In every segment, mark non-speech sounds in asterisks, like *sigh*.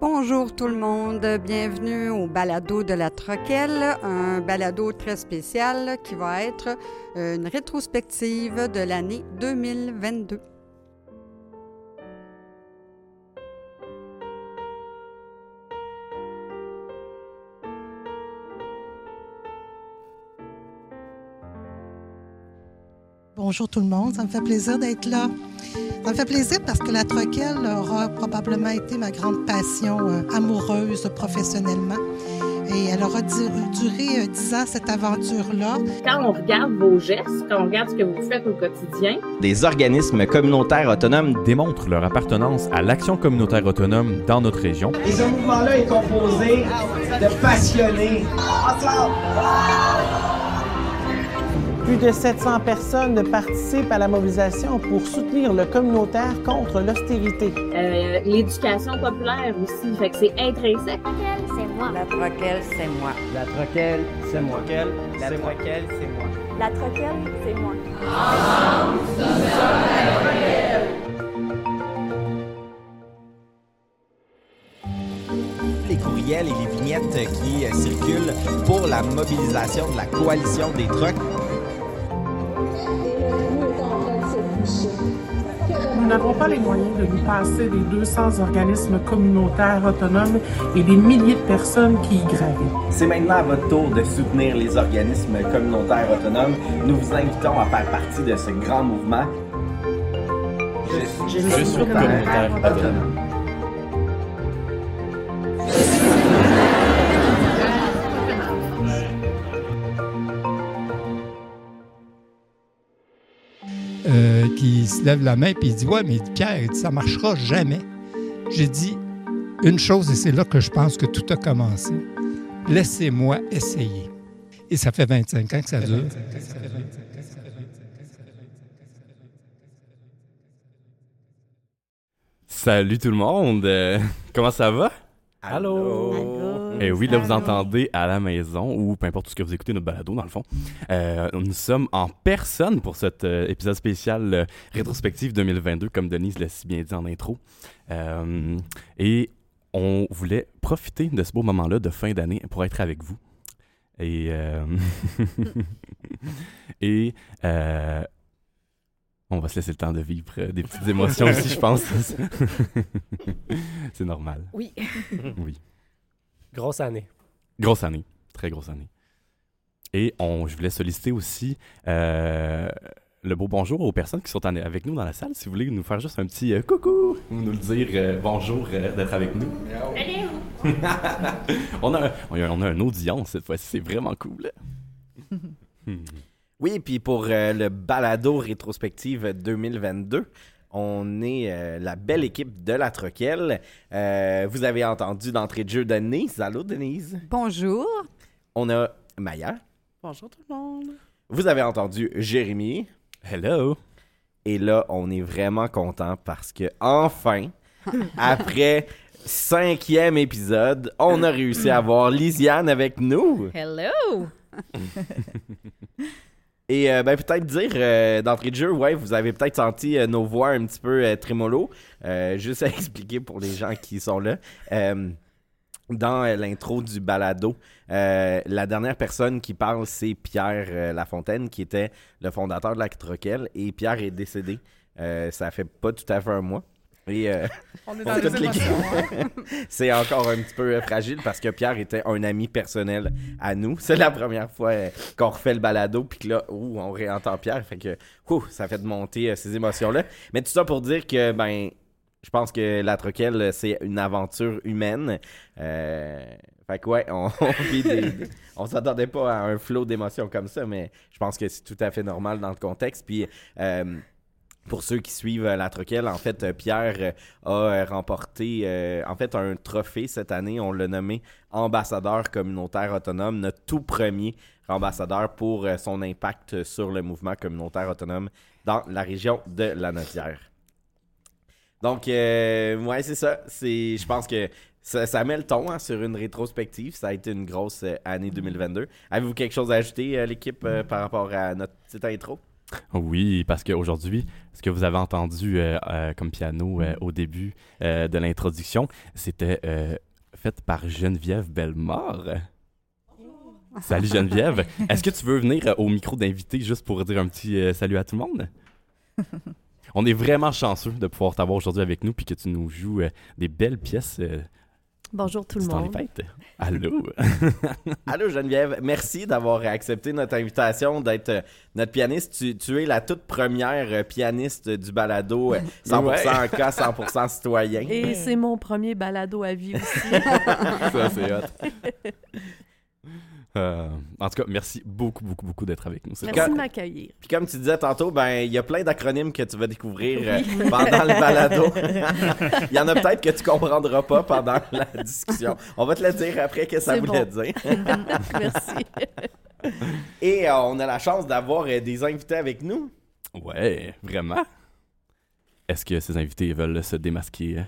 Bonjour tout le monde, bienvenue au balado de la Troquelle, un balado très spécial qui va être une rétrospective de l'année 2022. Bonjour tout le monde, ça me fait plaisir d'être là. Ça me fait plaisir parce que la troquelle aura probablement été ma grande passion euh, amoureuse professionnellement. Et elle aura duré euh, dix ans, cette aventure-là. Quand on regarde vos gestes, quand on regarde ce que vous faites au quotidien, des organismes communautaires autonomes démontrent leur appartenance à l'action communautaire autonome dans notre région. Et ce mouvement-là est composé de passionnés. Plus de 700 personnes participent à la mobilisation pour soutenir le communautaire contre l'austérité. Euh, L'éducation populaire aussi, fait que c'est intrinsèque. c'est moi. La troquelle, c'est moi. La troquelle, c'est moi. La troquelle, c'est moi. La troquelle, c'est moi. Ensemble, nous sommes la troquelle. les courriels et les vignettes qui euh, circulent pour la mobilisation de la coalition des trucks Nous n'avons pas les moyens de nous passer des 200 organismes communautaires autonomes et des milliers de personnes qui y gravitent. C'est maintenant à votre tour de soutenir les organismes communautaires autonomes. Nous vous invitons à faire partie de ce grand mouvement. Je, je, je suis communautaire autonome. Euh, qui se lève la main et il dit Ouais, mais Pierre, ça marchera jamais. J'ai dit une chose et c'est là que je pense que tout a commencé. Laissez-moi essayer. Et ça fait 25 ans que ça dure. Salut tout le monde! comment ça va? Allô? Allô? Et oui, là, vous entendez à la maison ou peu importe ce que vous écoutez notre balado, dans le fond. Euh, nous sommes en personne pour cet euh, épisode spécial euh, rétrospective 2022, comme Denise l'a si bien dit en intro. Euh, et on voulait profiter de ce beau moment-là de fin d'année pour être avec vous. Et. euh, *laughs* et. euh, on va se laisser le temps de vivre euh, des petites émotions aussi, je pense. *laughs* C'est normal. Oui. Oui. Grosse année. Grosse année. Très grosse année. Et on, je voulais solliciter aussi euh, le beau bonjour aux personnes qui sont en- avec nous dans la salle. Si vous voulez nous faire juste un petit euh, coucou ou nous le dire euh, bonjour euh, d'être avec nous. *laughs* on, a, un- on, a, on a une audience cette fois-ci. C'est vraiment cool. Hmm. *laughs* Oui, puis pour euh, le balado rétrospective 2022, on est euh, la belle équipe de la Troquelle. Euh, vous avez entendu d'entrée de jeu Denise. Allô, Denise? Bonjour. On a Maya. Bonjour tout le monde. Vous avez entendu Jérémy. Hello. Et là, on est vraiment content parce que enfin, *laughs* après cinquième épisode, on a réussi à avoir Lisiane avec nous. Hello! *laughs* Et euh, ben, peut-être dire euh, d'entrée de jeu, ouais, vous avez peut-être senti euh, nos voix un petit peu trémolo. Juste *laughs* à expliquer pour les gens qui sont là. Dans l'intro du balado, la dernière personne qui parle, c'est Pierre Lafontaine, qui était le fondateur de la Troquelle. Et Pierre est décédé. Ça fait pas tout à fait un mois. Et euh, *laughs* On est *laughs* dans les émotions. *laughs* c'est encore un petit peu euh, fragile parce que Pierre était un ami personnel à nous. C'est la première fois euh, qu'on refait le balado, puis que là, ouh, on réentend Pierre. Fait que, ouh, ça fait de monter ces émotions-là. Mais tout ça pour dire que, ben, je pense que la troquelle, c'est une aventure humaine. Euh, fait que, ouais, on, on s'attendait pas à un flot d'émotions comme ça, mais je pense que c'est tout à fait normal dans le contexte. Puis, euh, pour ceux qui suivent euh, la troquelle, en fait, euh, Pierre euh, a remporté en fait un trophée cette année. On l'a nommé ambassadeur communautaire autonome, notre tout premier ambassadeur pour son impact sur le mouvement communautaire autonome dans la région de la Nodière. Donc, euh, ouais, c'est ça. Je pense que ça, met le ton hein, sur une rétrospective. Ça a été une grosse année 2022. Avez-vous quelque chose à ajouter, l'équipe, par rapport à notre petite intro? Oui, parce qu'aujourd'hui, ce que vous avez entendu euh, euh, comme piano euh, au début de l'introduction, c'était fait par Geneviève Bellemare. Salut Geneviève. *laughs* Est-ce que tu veux venir au micro d'invité juste pour dire un petit salut à tout le monde? *laughs* On est vraiment chanceux de pouvoir t'avoir aujourd'hui avec nous puis que tu nous joues des belles pièces. Euh, Bonjour tout le c'est dans les monde. fêtes. Allô? *laughs* Allô Geneviève, merci d'avoir accepté notre invitation, d'être euh, notre pianiste. Tu, tu es la toute première euh, pianiste du balado, euh, 100% Ouais. en *laughs* cas, 100% citoyen. Et c'est mon premier balado à vie aussi. *laughs* Ça, c'est hot. Euh, en tout cas, merci beaucoup, beaucoup, beaucoup d'être avec nous. C'est Merci de m'accueillir. Puis comme tu disais tantôt, ben il y a plein d'acronymes que tu vas découvrir euh, Oui. pendant le balado. Il y en a peut-être que tu comprendras pas pendant la discussion. On va te le dire après que ça C'est voulait bon. dire. *laughs* Merci. Et euh, on a la chance d'avoir euh, des invités avec nous. Ouais, vraiment. Est-ce que ces invités veulent se démasquer euh,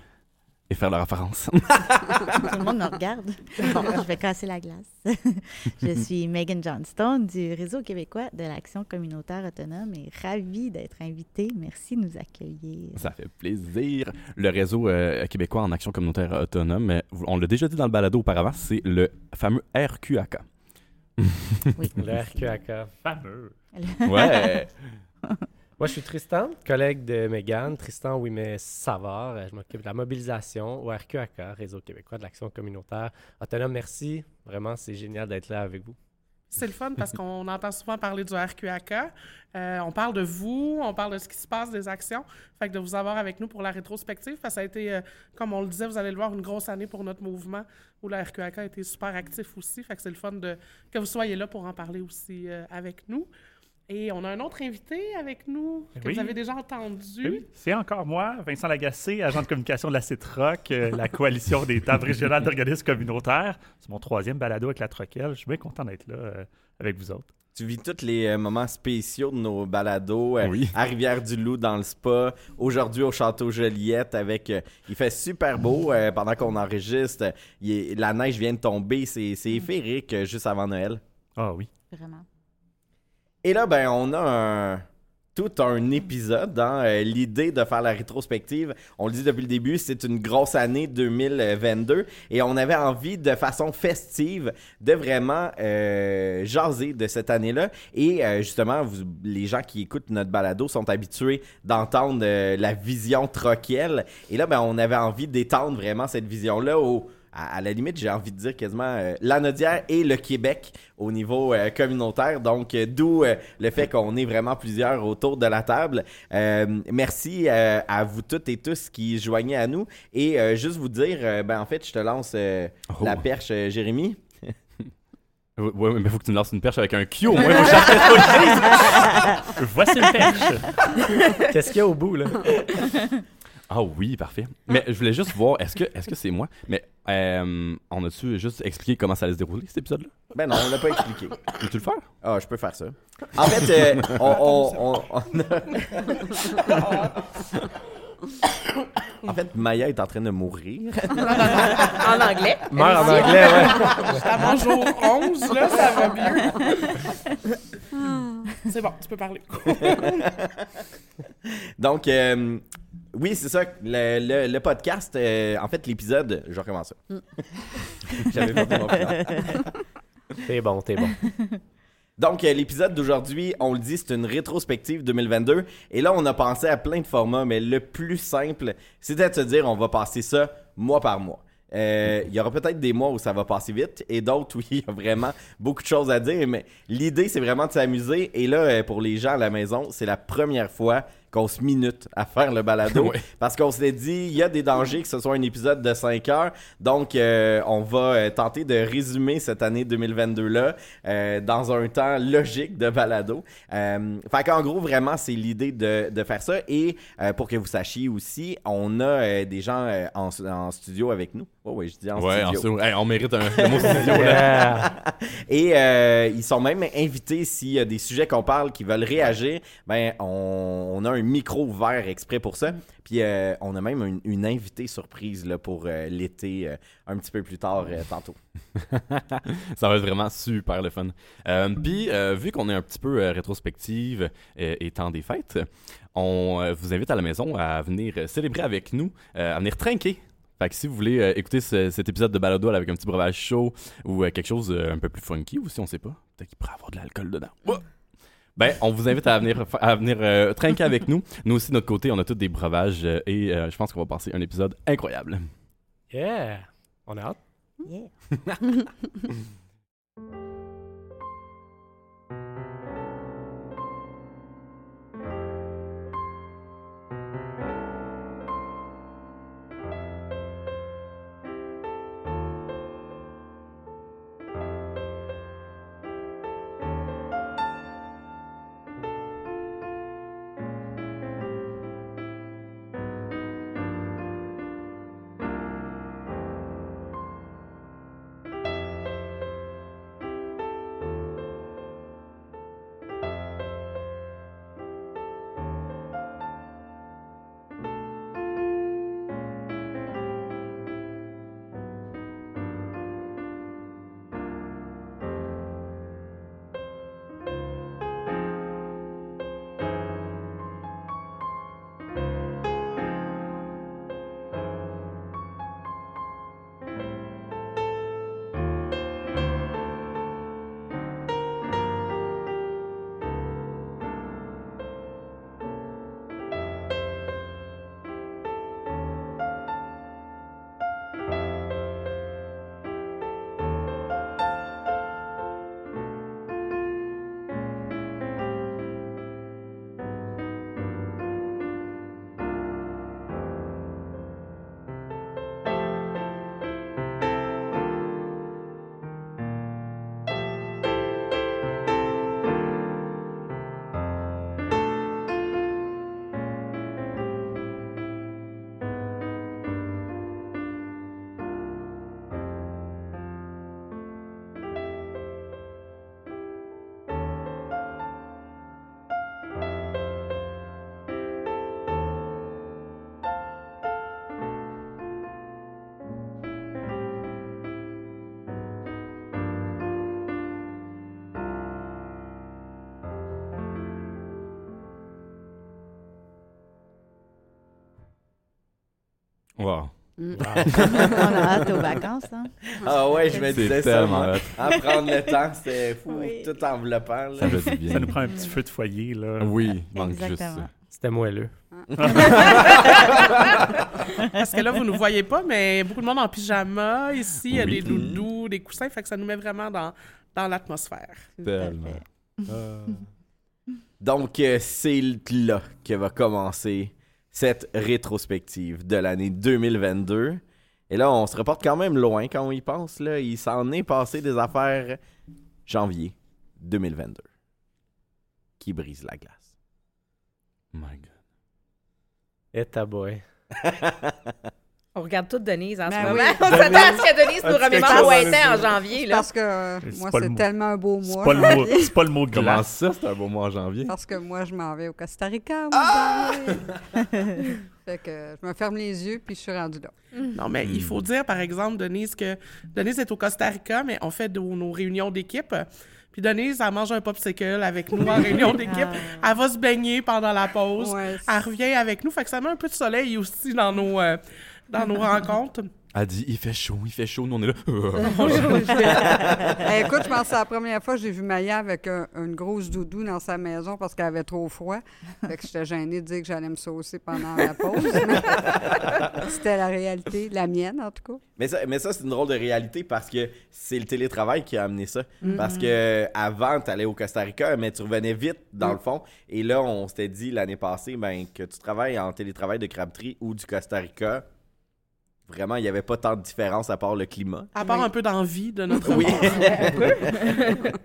et faire leur apparence? *laughs* Tout le monde me regarde. *laughs* Bon, je vais casser la glace. *laughs* je suis Megan Johnstone du Réseau québécois de l'Action communautaire autonome et ravie d'être invitée. Merci de nous accueillir. Ça fait plaisir. Le réseau euh, québécois en action communautaire autonome, euh, on l'a déjà dit dans le balado auparavant, c'est le fameux RQAK. Oui. Le RQAK, fameux. Ouais. Moi, je suis Tristan, collègue de Megan, Tristan Ouimet Savard. Euh, Je m'occupe de la mobilisation au RQAK, Réseau québécois de l'action communautaire autonome. Merci. Vraiment, c'est génial d'être là avec vous. C'est le fun parce qu'on *laughs* entend souvent parler du RQAK. Euh, on parle de vous, on parle de ce qui se passe, des actions. Fait que de vous avoir avec nous pour la rétrospective, parce que ça a été, euh, comme on le disait, vous allez le voir, une grosse année pour notre mouvement où le RQAK a été super actif aussi. Fait que c'est le fun que vous soyez là pour en parler aussi avec nous. Et on a un autre invité avec nous que Oui. vous avez déjà entendu. Oui, c'est encore moi, Vincent Lagacé, agent de communication de la CITROC, euh, la coalition des tables régionales d'organismes communautaires. C'est mon troisième balado avec la Troquelle. Je suis bien content d'être là euh, avec vous autres. Tu vis tous les euh, moments spéciaux de nos balados. euh, Oui. À Rivière-du-Loup, dans le spa. Aujourd'hui, au Château Joliette. avec euh, Il fait super beau pendant qu'on enregistre. Il est- la neige vient de tomber. C'est c'est féerique euh, juste avant Noël. Ah oui. Vraiment. Et là, ben, on a tout un épisode dans euh, l'idée de faire la rétrospective. On le dit depuis le début, c'est une grosse année 2022 et on avait envie de façon festive de vraiment euh, jaser de cette année-là. Et euh, justement, vous, les gens qui écoutent notre balado sont habitués d'entendre la vision troquelle. Et là, ben, on avait envie d'étendre vraiment cette vision-là au à, à la limite, j'ai envie de dire quasiment euh, la Nodière et le Québec au niveau euh, communautaire. Donc, euh, d'où euh, le fait qu'on est vraiment plusieurs autour de la table. Euh, merci euh, à vous toutes et tous qui joignez à nous. Et euh, juste vous dire, euh, ben en fait, je te lance euh, Oh. la perche, euh, Jérémy. *laughs* Ouais, ouais, mais faut que tu me lances une perche avec un Q au moins. *laughs* Voici une perche. Qu'est-ce qu'il y a au bout, là? Ah oui, parfait. Mais je voulais juste voir, est-ce que est-ce que c'est moi? Mais euh, on a-tu juste expliqué comment ça allait se dérouler cet épisode-là? Ben non, on l'a pas expliqué. Peux-tu le faire? Ah, je peux faire ça. En fait, euh, on, *laughs* on- on- on a- En fait, Maya est en train de mourir. *laughs* en anglais. Meurs en anglais, ouais. Mon jour 11, là, ça va mieux. *laughs* c'est bon, tu peux parler. Donc, euh, oui, c'est ça. Le, le- le podcast, euh, en fait, l'épisode, je recommence ça. *laughs* J'avais pas mon plan. *laughs* T'es bon, t'es bon. Donc, euh, l'épisode d'aujourd'hui, on le dit, c'est une rétrospective 2022. Et là, on a pensé à plein de formats, mais le plus simple, c'était de se dire, on va passer ça mois par mois. Euh, Il y aura peut-être des mois où ça va passer vite et d'autres où *laughs* il y a vraiment beaucoup de choses à dire, mais l'idée, c'est vraiment de s'amuser. Et là, pour les gens à la maison, c'est la première fois qu'on se minute à faire le balado. *laughs* Parce qu'on s'est dit, il y a des dangers que ce soit un épisode de 5 heures. Donc, euh, on va euh, tenter de résumer cette année 2022-là euh, dans un temps logique de balado. Euh, fait qu'en gros, vraiment, c'est l'idée de, de faire ça. Et euh, pour que vous sachiez aussi, on a euh, des gens en, en studio avec nous. Oh oui, je dis en Ouais, studio. Hey, on mérite un mot *laughs* studio, là. Et euh, ils sont même invités s'il y a des sujets qu'on parle qui veulent réagir. Ben, on, on a un micro vert exprès pour ça. Puis euh, on a même une, une invitée surprise là, pour euh, l'été un petit peu plus tard tantôt. *laughs* ça va être vraiment super le fun. Puis, vu qu'on est un petit peu rétrospective et temps des fêtes, on vous invite à la maison à venir célébrer avec nous, à venir trinquer. Fait que si vous voulez euh, écouter ce- cet épisode de Balado avec un petit breuvage chaud ou euh, quelque chose euh, un peu plus funky, ou si on sait pas, peut-être qu'il pourrait avoir de l'alcool dedans. Ouah! Ben, on vous invite à venir, fa- à venir euh, trinquer avec nous. *laughs* Nous aussi, de notre côté, on a tous des breuvages euh, et euh, je pense qu'on va passer un épisode incroyable. Yeah! On a hâte. Yeah. *laughs* *laughs* *laughs* on a hâte aux vacances, hein? Ah ouais, je me disais ça. En prendre le temps, c'était fou, Oui. tout enveloppant. là. Ça bien. Nous prend un petit feu de foyer, là. Oui, il manque juste Exactement. ça. C'était moelleux. Parce que là, vous ne nous voyez pas, mais beaucoup de monde en pyjama. Ici, il y a Oui. des doudous, des coussins, fait que ça nous met vraiment dans, dans l'atmosphère. Tellement. *laughs* Donc, euh, c'est là que va commencer cette rétrospective de l'année 2022. Et là, on se reporte quand même loin quand on y pense. Là. Il s'en est passé des affaires janvier 2022 qui brisent la glace? My God. Et ta boy. *laughs* On regarde toute Denise en Ben ce moment. oui. *laughs* On s'attend à ce que Denise nous remémore où elle était en janvier. Là. Parce que euh, C'est moi, c'est tellement un beau C'est mois. pas, le *laughs* c'est pas le mot Comment glace. ça, c'est un beau mois en janvier? Parce que moi, je m'en vais au Costa Rica. Ah! *laughs* fait que je me ferme les yeux, puis je suis rendue là. Non, mais il faut dire, par exemple, Denise, que Denise est au Costa Rica, mais on fait de- nos réunions d'équipe. Puis Denise, elle mange un popsicle avec nous en réunion d'équipe. Elle va se baigner pendant la pause. Ouais, Elle revient avec nous. Fait que ça met un peu de soleil aussi dans nos, euh, dans nos rencontres. Elle dit il fait chaud, il fait chaud, nous on est là. Eh, *laughs* *laughs* écoute, je pense que c'est la première fois que j'ai vu Maya avec un- une grosse doudou dans sa maison parce qu'elle avait trop froid. Fait que j'étais gênée de dire que j'allais me saucer pendant la pause. *laughs* C'était la réalité, la mienne en tout cas. Mais ça, mais ça c'est une drôle de réalité parce que c'est le télétravail qui a amené ça. Mhm. Parce que avant, tu allais au Costa Rica, mais tu revenais vite dans le fond. Et là, on s'était dit l'année passée ben, que tu travailles en télétravail de Crabtree ou du Costa Rica. Vraiment, il n'y avait pas tant de différence à part le climat. À part Oui. un peu d'envie de notre Oui. *laughs* *laughs*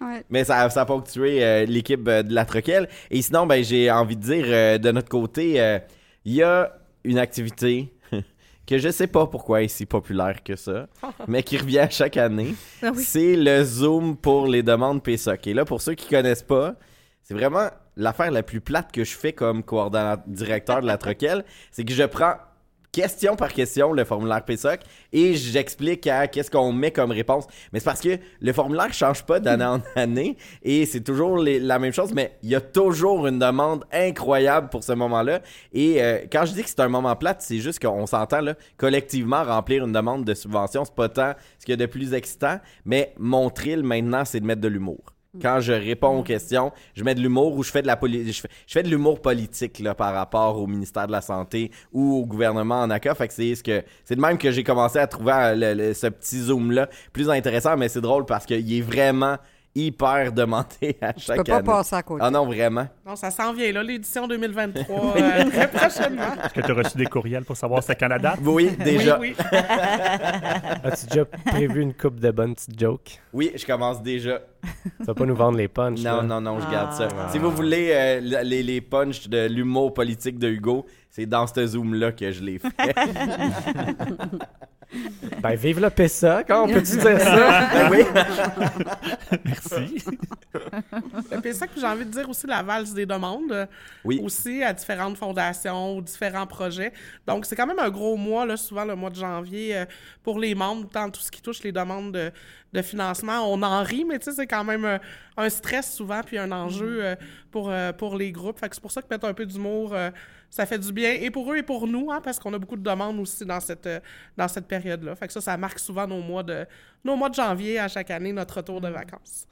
Ouais. Mais ça, ça a ponctué euh, l'équipe euh, de la Troquelle. Et sinon, ben, j'ai envie de dire, euh, de notre côté, euh, il y a une activité *laughs* que je sais pas pourquoi elle est si populaire que ça, mais qui revient à chaque année. Ah oui. C'est le Zoom pour les demandes PSOC. Et là, pour ceux qui connaissent pas, c'est vraiment l'affaire la plus plate que je fais comme coordonnateur directeur de la Troquelle, c'est que je prends question par question le formulaire PSOC et j'explique à qu'est-ce qu'on met comme réponse. Mais c'est parce que le formulaire change pas d'année en *laughs* année et c'est toujours les- la même chose, mais il y a toujours une demande incroyable pour ce moment-là. Et euh, quand je dis que c'est un moment plate, c'est juste qu'on s'entend là, collectivement remplir une demande de subvention, c'est pas tant ce qu'il y a de plus excitant, mais mon thrill maintenant, c'est de mettre de l'humour. Quand je réponds aux questions, je mets de l'humour ou je fais de la poli- je fais, je fais de l'humour politique là, par rapport au ministère de la Santé ou au gouvernement en ACA. Fait que c'est ce que c'est de même que j'ai commencé à trouver euh, le- le- ce petit zoom là plus intéressant, mais c'est drôle parce qu'il est vraiment hyper demandé à chaque peux pas année. passer à côté. Ah non, vraiment. Non, ça s'en vient là, l'édition 2023, *laughs* euh, très prochainement. Est-ce que tu as reçu des courriels pour savoir c'est quand la date? Oui, déjà. Oui, *laughs* As-tu déjà prévu une coupe de bonnes petites jokes? Oui, je commence déjà. Tu vas pas nous vendre les punchs, Non, là? non, non, je garde ça. Ah. Si vous voulez euh, les, les punchs de l'humour politique de Hugo, c'est dans ce zoom-là que je les fais. *laughs* Ben, vive le PSOC, hein, on peut-tu dire ça? Ben *laughs* oui. Merci. *laughs* Le PSAC, puis j'ai envie de dire aussi la valse des demandes. euh, Oui. Aussi à différentes fondations, différents projets. Donc, c'est quand même un gros mois, là, souvent le mois de janvier, euh, pour les membres, dans tout ce qui touche les demandes de, de financement. On en rit, mais tu sais, c'est quand même euh, un stress souvent, puis un enjeu euh, pour, euh, pour les groupes. Fait que c'est pour ça que mettre un peu d'humour, euh, ça fait du bien, et pour eux et pour nous, hein, parce qu'on a beaucoup de demandes aussi dans cette, euh, dans cette période-là. Fait que ça, ça marque souvent nos mois de, nos mois de janvier à chaque année, notre retour de vacances.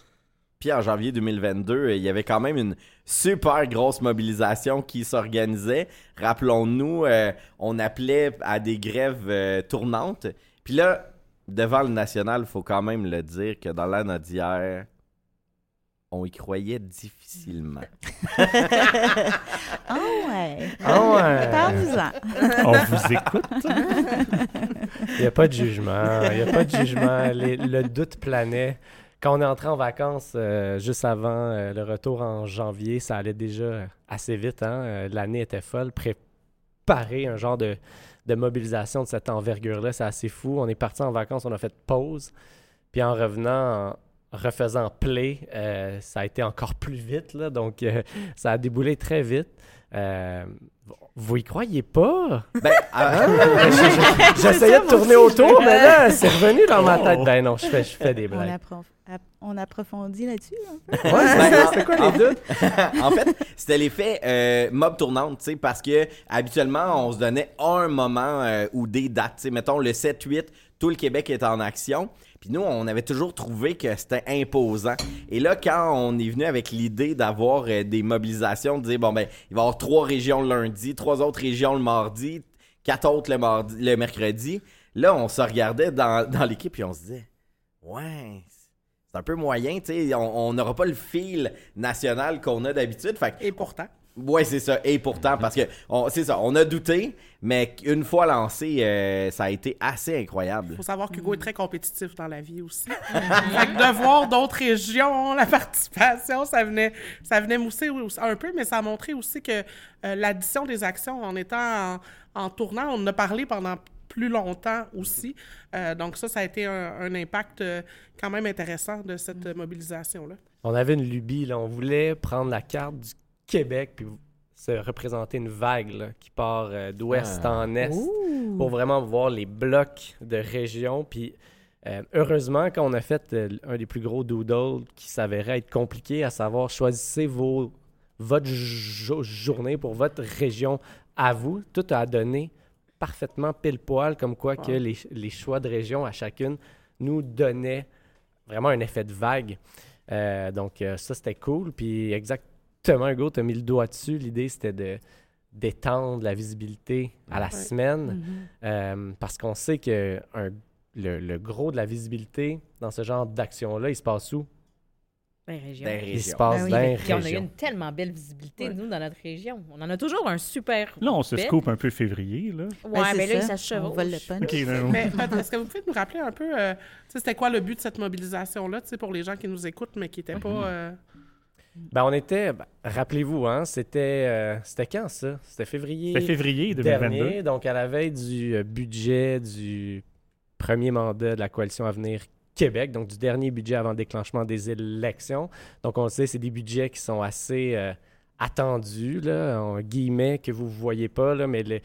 Puis en janvier 2022, euh, il y avait quand même une super grosse mobilisation qui s'organisait. Rappelons-nous, euh, on appelait à des grèves euh, tournantes. Puis là, devant le national, il faut quand même le dire que dans l'année d'hier, on y croyait difficilement. *laughs* Ah ouais. Ah ouais. Parle-nous-en. On vous écoute. *laughs* Il n'y a pas de jugement. Il n'y a pas de jugement. Les- le doute planait. Quand on est entré en vacances euh, juste avant euh, le retour en janvier, ça allait déjà assez vite. Hein? Euh, L'année était folle. Préparer un genre de, de mobilisation de cette envergure-là, c'est assez fou. On est parti en vacances, on a fait pause. Puis en revenant, en refaisant play, euh, ça a été encore plus vite. Là, donc, euh, ça a déboulé très vite. Euh, vous y croyez pas? Ben, *laughs* ah, Je- je- *laughs* J'essayais de tourner autour, mais là, c'est revenu dans ma tête. Ben non, je fais, je fais des On, blagues. approf- on approfondit là-dessus. Ouais, Ben, c'est quoi en- les doutes? *laughs* en fait, c'était l'effet euh, mob tournante, tu sais, parce que habituellement, on se donnait un moment euh, ou des dates, tu sais, mettons le 7-8, tout le Québec est en action. Puis nous, on avait toujours trouvé que c'était imposant. Et là, quand on est venu avec l'idée d'avoir euh, des mobilisations, de dire, bon, ben, il va y avoir trois régions lundi, trois autres régions le mardi, quatre autres le, mercredi, là, on se regardait *laughs* dans, l'équipe et on se disait, ouais, c'est un peu moyen, tu sais, on n'aura pas le fil national qu'on a d'habitude. Fait Et pourtant. Ouais, c'est ça. Et pourtant, parce que on- c'est ça, on a douté, mais une fois lancé, euh, ça a été assez incroyable. faut savoir qu'Hugo est très compétitif dans la vie aussi. *laughs* fait que de voir d'autres régions, la participation, ça venait, ça venait mousser un peu, mais ça a montré aussi que euh, l'addition des actions en étant en, en tournant, on en a parlé pendant plus longtemps aussi. Euh, donc ça, ça a été un, un impact euh, quand même intéressant de cette euh, mobilisation-là. On avait une lubie, là. On voulait prendre la carte du Québec puis se représenter une vague là, qui part euh, d'ouest Ah. en est Ouh. pour vraiment voir les blocs de régions. Puis euh, heureusement, quand on a fait euh, un des plus gros doodles qui s'avérait être compliqué, à savoir choisissez vos, votre jo- journée pour votre région à vous, tout a donné parfaitement pile poil, comme quoi que les, les choix de région à chacune nous donnaient vraiment un effet de vague. Euh, donc, euh, ça, c'était cool. Puis, exactement, Hugo, tu as mis le doigt dessus. L'idée, c'était de d'étendre la visibilité à la Ouais. semaine Mhm. euh, parce qu'on sait que un- le, le gros de la visibilité dans ce genre d'action-là, il se passe où? Région. Dans les Il se passe Ben oui. dans les Puis on a eu une tellement belle visibilité, nous, dans notre région. On en a toujours un super. Là, on se belle. scoop un peu février, là. Ouais, Ben, mais là, ça. ça se On vole le chevauche. punch. Là, Mais est-ce que vous pouvez nous rappeler un peu, euh, c'était quoi le but de cette mobilisation-là, tu sais, pour les gens qui nous écoutent, mais qui n'étaient pas... euh, Ben, on était, ben, rappelez-vous, hein, c'était, euh, c'était quand ça? C'était février. C'était février 2022. dernier, donc à la veille du euh, budget du premier mandat de la coalition Avenir Québec, donc du dernier budget avant le déclenchement des élections. Donc on le sait, c'est des budgets qui sont assez euh, attendus, là, en guillemets, que vous ne voyez pas, là, mais le-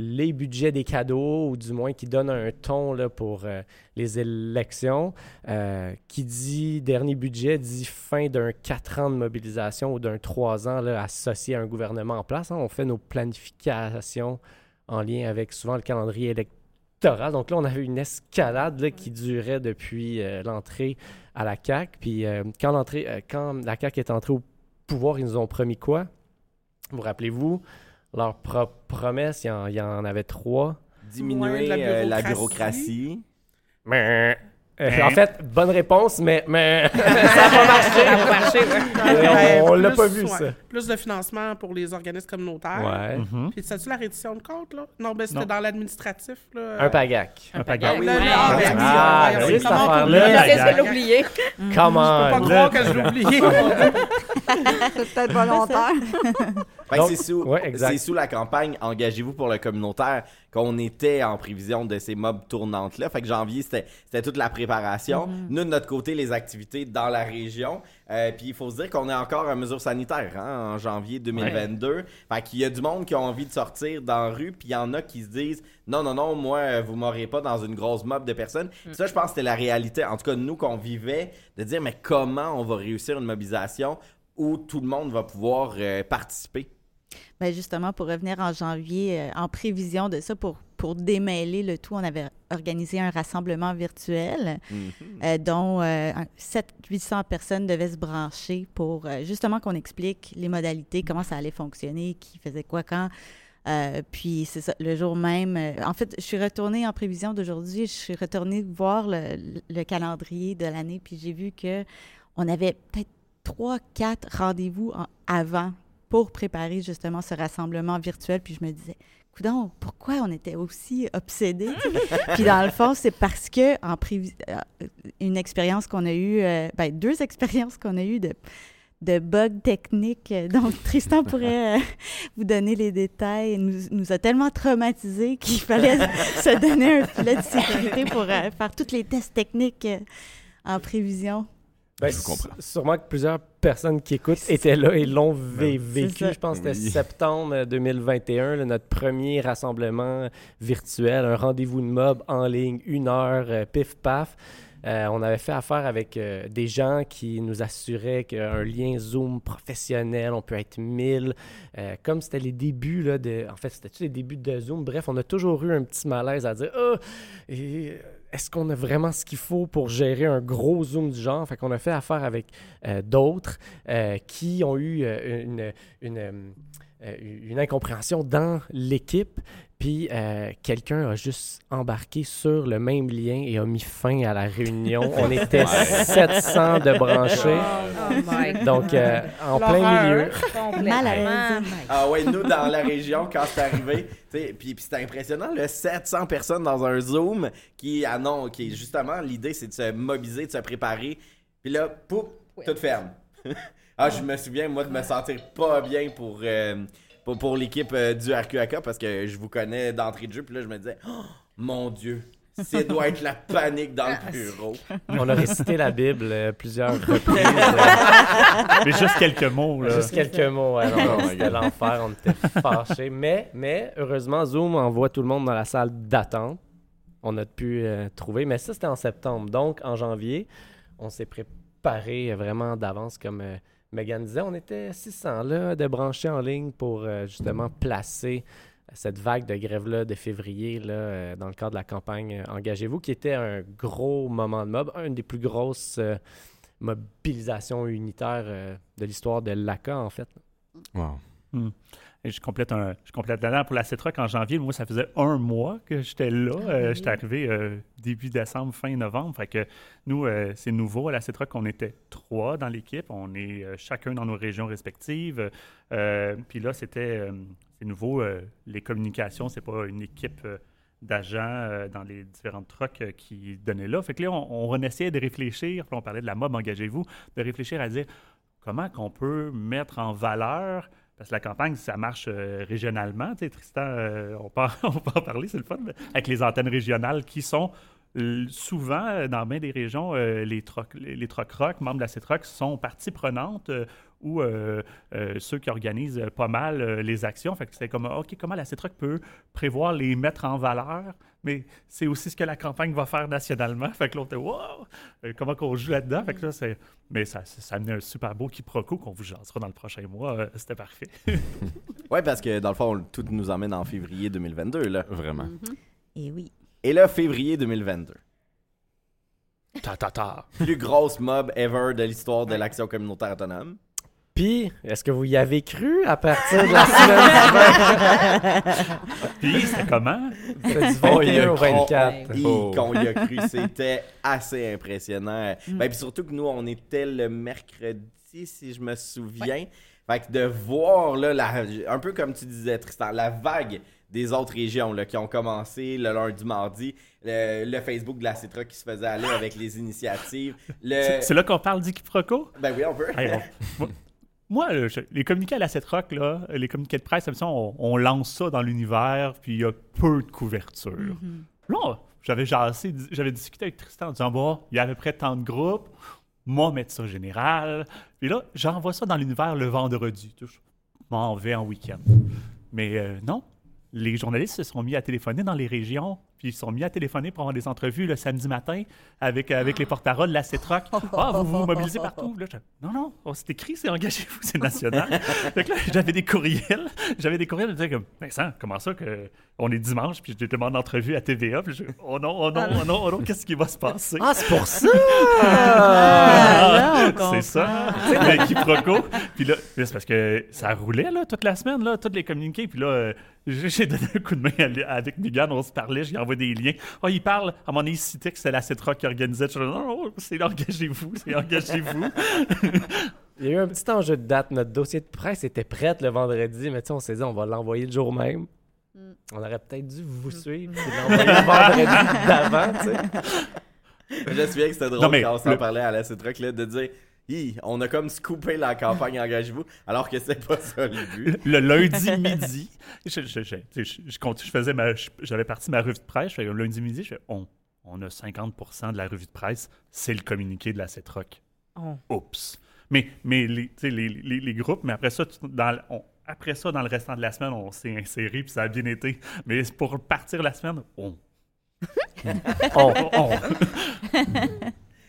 les budgets des cadeaux, ou du moins qui donnent un ton pour euh, les élections. Euh, qui dit dernier budget dit fin d'un 4 ans de mobilisation ou d'un 3 ans associé à un gouvernement en place. hein. On fait nos planifications en lien avec souvent le calendrier électoral. Donc là, on avait une escalade qui durait depuis euh, l'entrée à la CAQ. Puis quand, quand la CAQ est entrée au pouvoir, ils nous ont promis quoi? Vous rappelez-vous? Leur pro- promesse, il y, en, il y en avait trois. Diminuer euh, la bureaucratie. Mais, euh, en fait, bonne réponse, mais, mais *laughs* ça n'a pas marché. Ça a pas marché, ouais. *laughs* Ouais, on on l'a Plus, pas vu, ouais. ça. Plus de financement pour les organismes communautaires. Ouais. Mhm. Puis, c'est-tu la reddition de compte, là? Non, ben, c'était dans l'administratif, là. Un pagac. Un pagac. Ah, oui, Ah, oui, ah, oui. ben, Ah, voyons, oui, cette comment affaire-là, la que j'ai oublié? Come Je peux pas croire que je l'ai oublié. *laughs* C'est peut-être volontaire. Fait que Donc, c'est sous, ouais, exact. c'est sous la campagne Engagez-vous pour le communautaire qu'on était en prévision de ces mobs tournantes-là. Fait que janvier, c'était, c'était toute la préparation. Mm-hmm. Nous, de notre côté, les activités dans la région. Euh, puis il faut se dire qu'on est encore en mesure sanitaire hein, en janvier 2022. Fait qu'il y a du monde qui a envie de sortir dans la rue, puis il y en a qui se disent non, non, non, moi, euh, vous m'aurez pas dans une grosse mob de personnes. Mm. Ça, je pense que c'était la réalité, en tout cas, nous qu'on vivait, de dire mais comment on va réussir une mobilisation où tout le monde va pouvoir euh, participer? Ben justement, pour revenir en janvier, euh, en prévision de ça, pour, pour démêler le tout, on avait organisé un rassemblement virtuel Mhm. euh, dont 700-800 personnes devaient se brancher pour euh, justement qu'on explique les modalités, comment ça allait fonctionner, qui faisait quoi quand. Euh, puis c'est ça, le jour même. euh, en fait, je suis retournée en prévision d'aujourd'hui, je suis retournée voir le, le calendrier de l'année, puis j'ai vu que on avait peut-être trois, quatre rendez-vous en- avant pour préparer justement ce rassemblement virtuel. Puis je me disais, coudon, pourquoi on était aussi obsédés? *laughs* Puis dans le fond, c'est parce que en prévi- euh, une expérience qu'on a eue, euh, ben, deux expériences qu'on a eues de de bugs techniques. Euh, Donc, *laughs* Tristan pourrait euh, vous donner les détails. Il nous, nous a tellement traumatisés qu'il fallait *laughs* se donner un filet de sécurité pour euh, faire tous les tests techniques euh, en prévision. Ben, s- Sûrement que plusieurs personnes qui écoutent étaient là et l'ont vécu. Je pense que c'était septembre euh, 2021, là, notre premier rassemblement virtuel, un rendez-vous de mob en ligne, une heure, euh, pif paf. Euh, on avait fait affaire avec euh, des gens qui nous assuraient qu'un lien Zoom professionnel, on peut être 1000. Euh, comme c'était les débuts là, de. En fait, c'était les débuts de Zoom? Bref, on a toujours eu un petit malaise à dire Ah, euh, est-ce qu'on a vraiment ce qu'il faut pour gérer un gros Zoom du genre? Fait qu'on a fait affaire avec euh, d'autres euh, qui ont eu euh, une, une incompréhension dans l'équipe. Puis euh, quelqu'un a juste embarqué sur le même lien et a mis fin à la réunion. *laughs* On était Ouais. 700 de branchés. Oh my *laughs* Donc, euh, en plein milieu. Complètement. Ah ouais, nous, dans la région, quand c'est arrivé, tu sais, puis puis c'était impressionnant, le 700 personnes dans un Zoom qui, ah non, qui justement, l'idée, c'est de se mobiliser, de se préparer. Puis là, pouf, tout ferme. Ah, je me souviens, moi, de me sentir pas bien pour, euh, pour, pour l'équipe euh, du RQAK parce que je vous connais d'entrée de jeu. Puis là, je me disais, oh, mon Dieu, ça doit être la panique dans le bureau. On a récité la Bible euh, plusieurs *laughs* reprises. euh, Mais juste quelques mots, là. Juste quelques mots. ouais, non, non, Oh C'était l'enfer. On était fâchés. Mais, mais heureusement, Zoom envoie tout le monde dans la salle d'attente. On a pu euh, trouver. Mais ça, c'était en septembre. Donc, en janvier, on s'est préparé vraiment d'avance. Comme euh, Megan disait, on était 600 là, de branchés en ligne pour euh, justement placer cette vague de grève-là de février là, euh, dans le cadre de la campagne euh, Engagez-vous, qui était un gros moment de mob, une des plus grosses euh, mobilisations unitaires euh, de l'histoire de l'ACA, en fait. Hmm. Et je complète un, je complète là pour la CETROC en janvier. Moi, ça faisait un mois que j'étais là. Ah Euh, oui. j'étais arrivé euh, début décembre, fin novembre. Fait que nous, euh, c'est nouveau à la CETROC. On était trois dans l'équipe. On est chacun dans nos régions respectives. Puis là, c'était c'est nouveau. les communications, c'est pas une équipe d'agents dans les différentes trocs qui donnaient là. Fait que là, on, on essayait de réfléchir. Puis on parlait de la mob, engagez-vous, de réfléchir à dire comment qu'on peut mettre en valeur parce que la campagne, ça marche euh, régionalement. Tu sais, Tristan, euh, on, peut, *laughs* on peut en parler, c'est le fun, avec les antennes régionales qui sont l- souvent, euh, dans bien des régions, euh, les troc, les, les membres de la CETROC, sont partie prenante euh, ou euh, euh, ceux qui organisent euh, pas mal euh, les actions. Fait que c'est comme, OK, comment la CETROC peut prévoir les mettre en valeur, mais c'est aussi ce que la campagne va faire nationalement. Fait que l'autre, wow! Comment qu'on joue là-dedans? Fait que là, c'est... Mais ça, ça, ça a amené un super beau quiproquo qu'on vous jasera dans le prochain mois. Euh, C'était parfait. *laughs* Ouais, parce que dans le fond, tout nous emmène en février 2022, là. Vraiment. Et oui. Et là, février 2022. Ta ta ta. Plus grosse mob ever de l'histoire de l'action communautaire autonome. Puis, est-ce que vous y avez cru à partir de la semaine du 20? *laughs* Puis, c'était comment? C'était du On y 21 a au cru. 24. Hi, Oh. Qu'on y a cru, c'était assez impressionnant. Mm. Ben, puis surtout que nous, on était le mercredi, si je me souviens. Fait que de voir, là, la- un peu comme tu disais, Tristan, la vague des autres régions là, qui ont commencé le lundi, mardi, le, le Facebook de la Citra qui se faisait aller avec les initiatives. Le... C'est c'est là qu'on parle du quiproquo? Ben oui, on peut. Hey, on- *laughs* moi- je- les communiqués à la CETROC, là, les communiqués de presse, comme ça, on, on lance ça dans l'univers, puis il y a peu de couverture. Là, j'avais j'avais discuté avec Tristan en disant, bon, il y a à peu près tant de groupes, moi, mettre ça général. Puis là, j'envoie ça dans l'univers le vendredi. Je m'en vais en week-end. Mais euh, non, les journalistes se sont mis à téléphoner dans les régions, puis ils se sont mis à téléphoner pour avoir des entrevues le samedi matin avec, avec les porte-paroles de la CETROC. Ah, vous vous mobilisez partout. Là, je- non, non, c'est écrit, c'est engagez-vous, c'est national. *laughs* Que là, j'avais des courriels. J'avais des courriels comme, Vincent, comment ça que on est dimanche, puis je te demande d'entrevue à TVA, puis je oh non, oh non, oh non, oh non, qu'est-ce qui va se passer? Ah, c'est pour ça! *laughs* Ah, c'est ça, le quiproquo. Puis là, c'est parce que ça roulait là, toute la semaine, là, tous les communiqués. Puis là, euh, j'ai donné un coup de main à- avec Megan, on se parlait, j'ai des liens. Oh, il parle, à mon avis, il citait que c'était la CETRA qui organisait. Je suis là, non, non, c'est engagez-vous, c'est engagez-vous. *laughs* Il y a eu un petit enjeu de date. Notre dossier de presse était prêt le vendredi, mais tu sais, on s'est dit, on va l'envoyer le jour même. On aurait peut-être dû vous suivre et l'envoyer le vendredi d'avant, tu sais. Je me souviens que c'était drôle Non, mais quand on s'en le- parlait à la Citroc là, de dire Hi, on a comme scoopé la campagne *laughs* Engagez-vous, alors que c'est pas ça le but. Le lundi *laughs* midi, je, je, je, je, je- je compte- je faisais ma, je- j'avais parti ma revue de presse. Je fais, lundi midi, je fais, on, on a 50% de la revue de presse, c'est le communiqué de la CETROC. Oh. Oups. Mais, mais les, tu sais, les, les, les groupes, mais après ça, dans, on- après ça, dans le restant de la semaine, on s'est inséré puis ça a bien été. Mais pour partir la semaine, on. *laughs* on, on.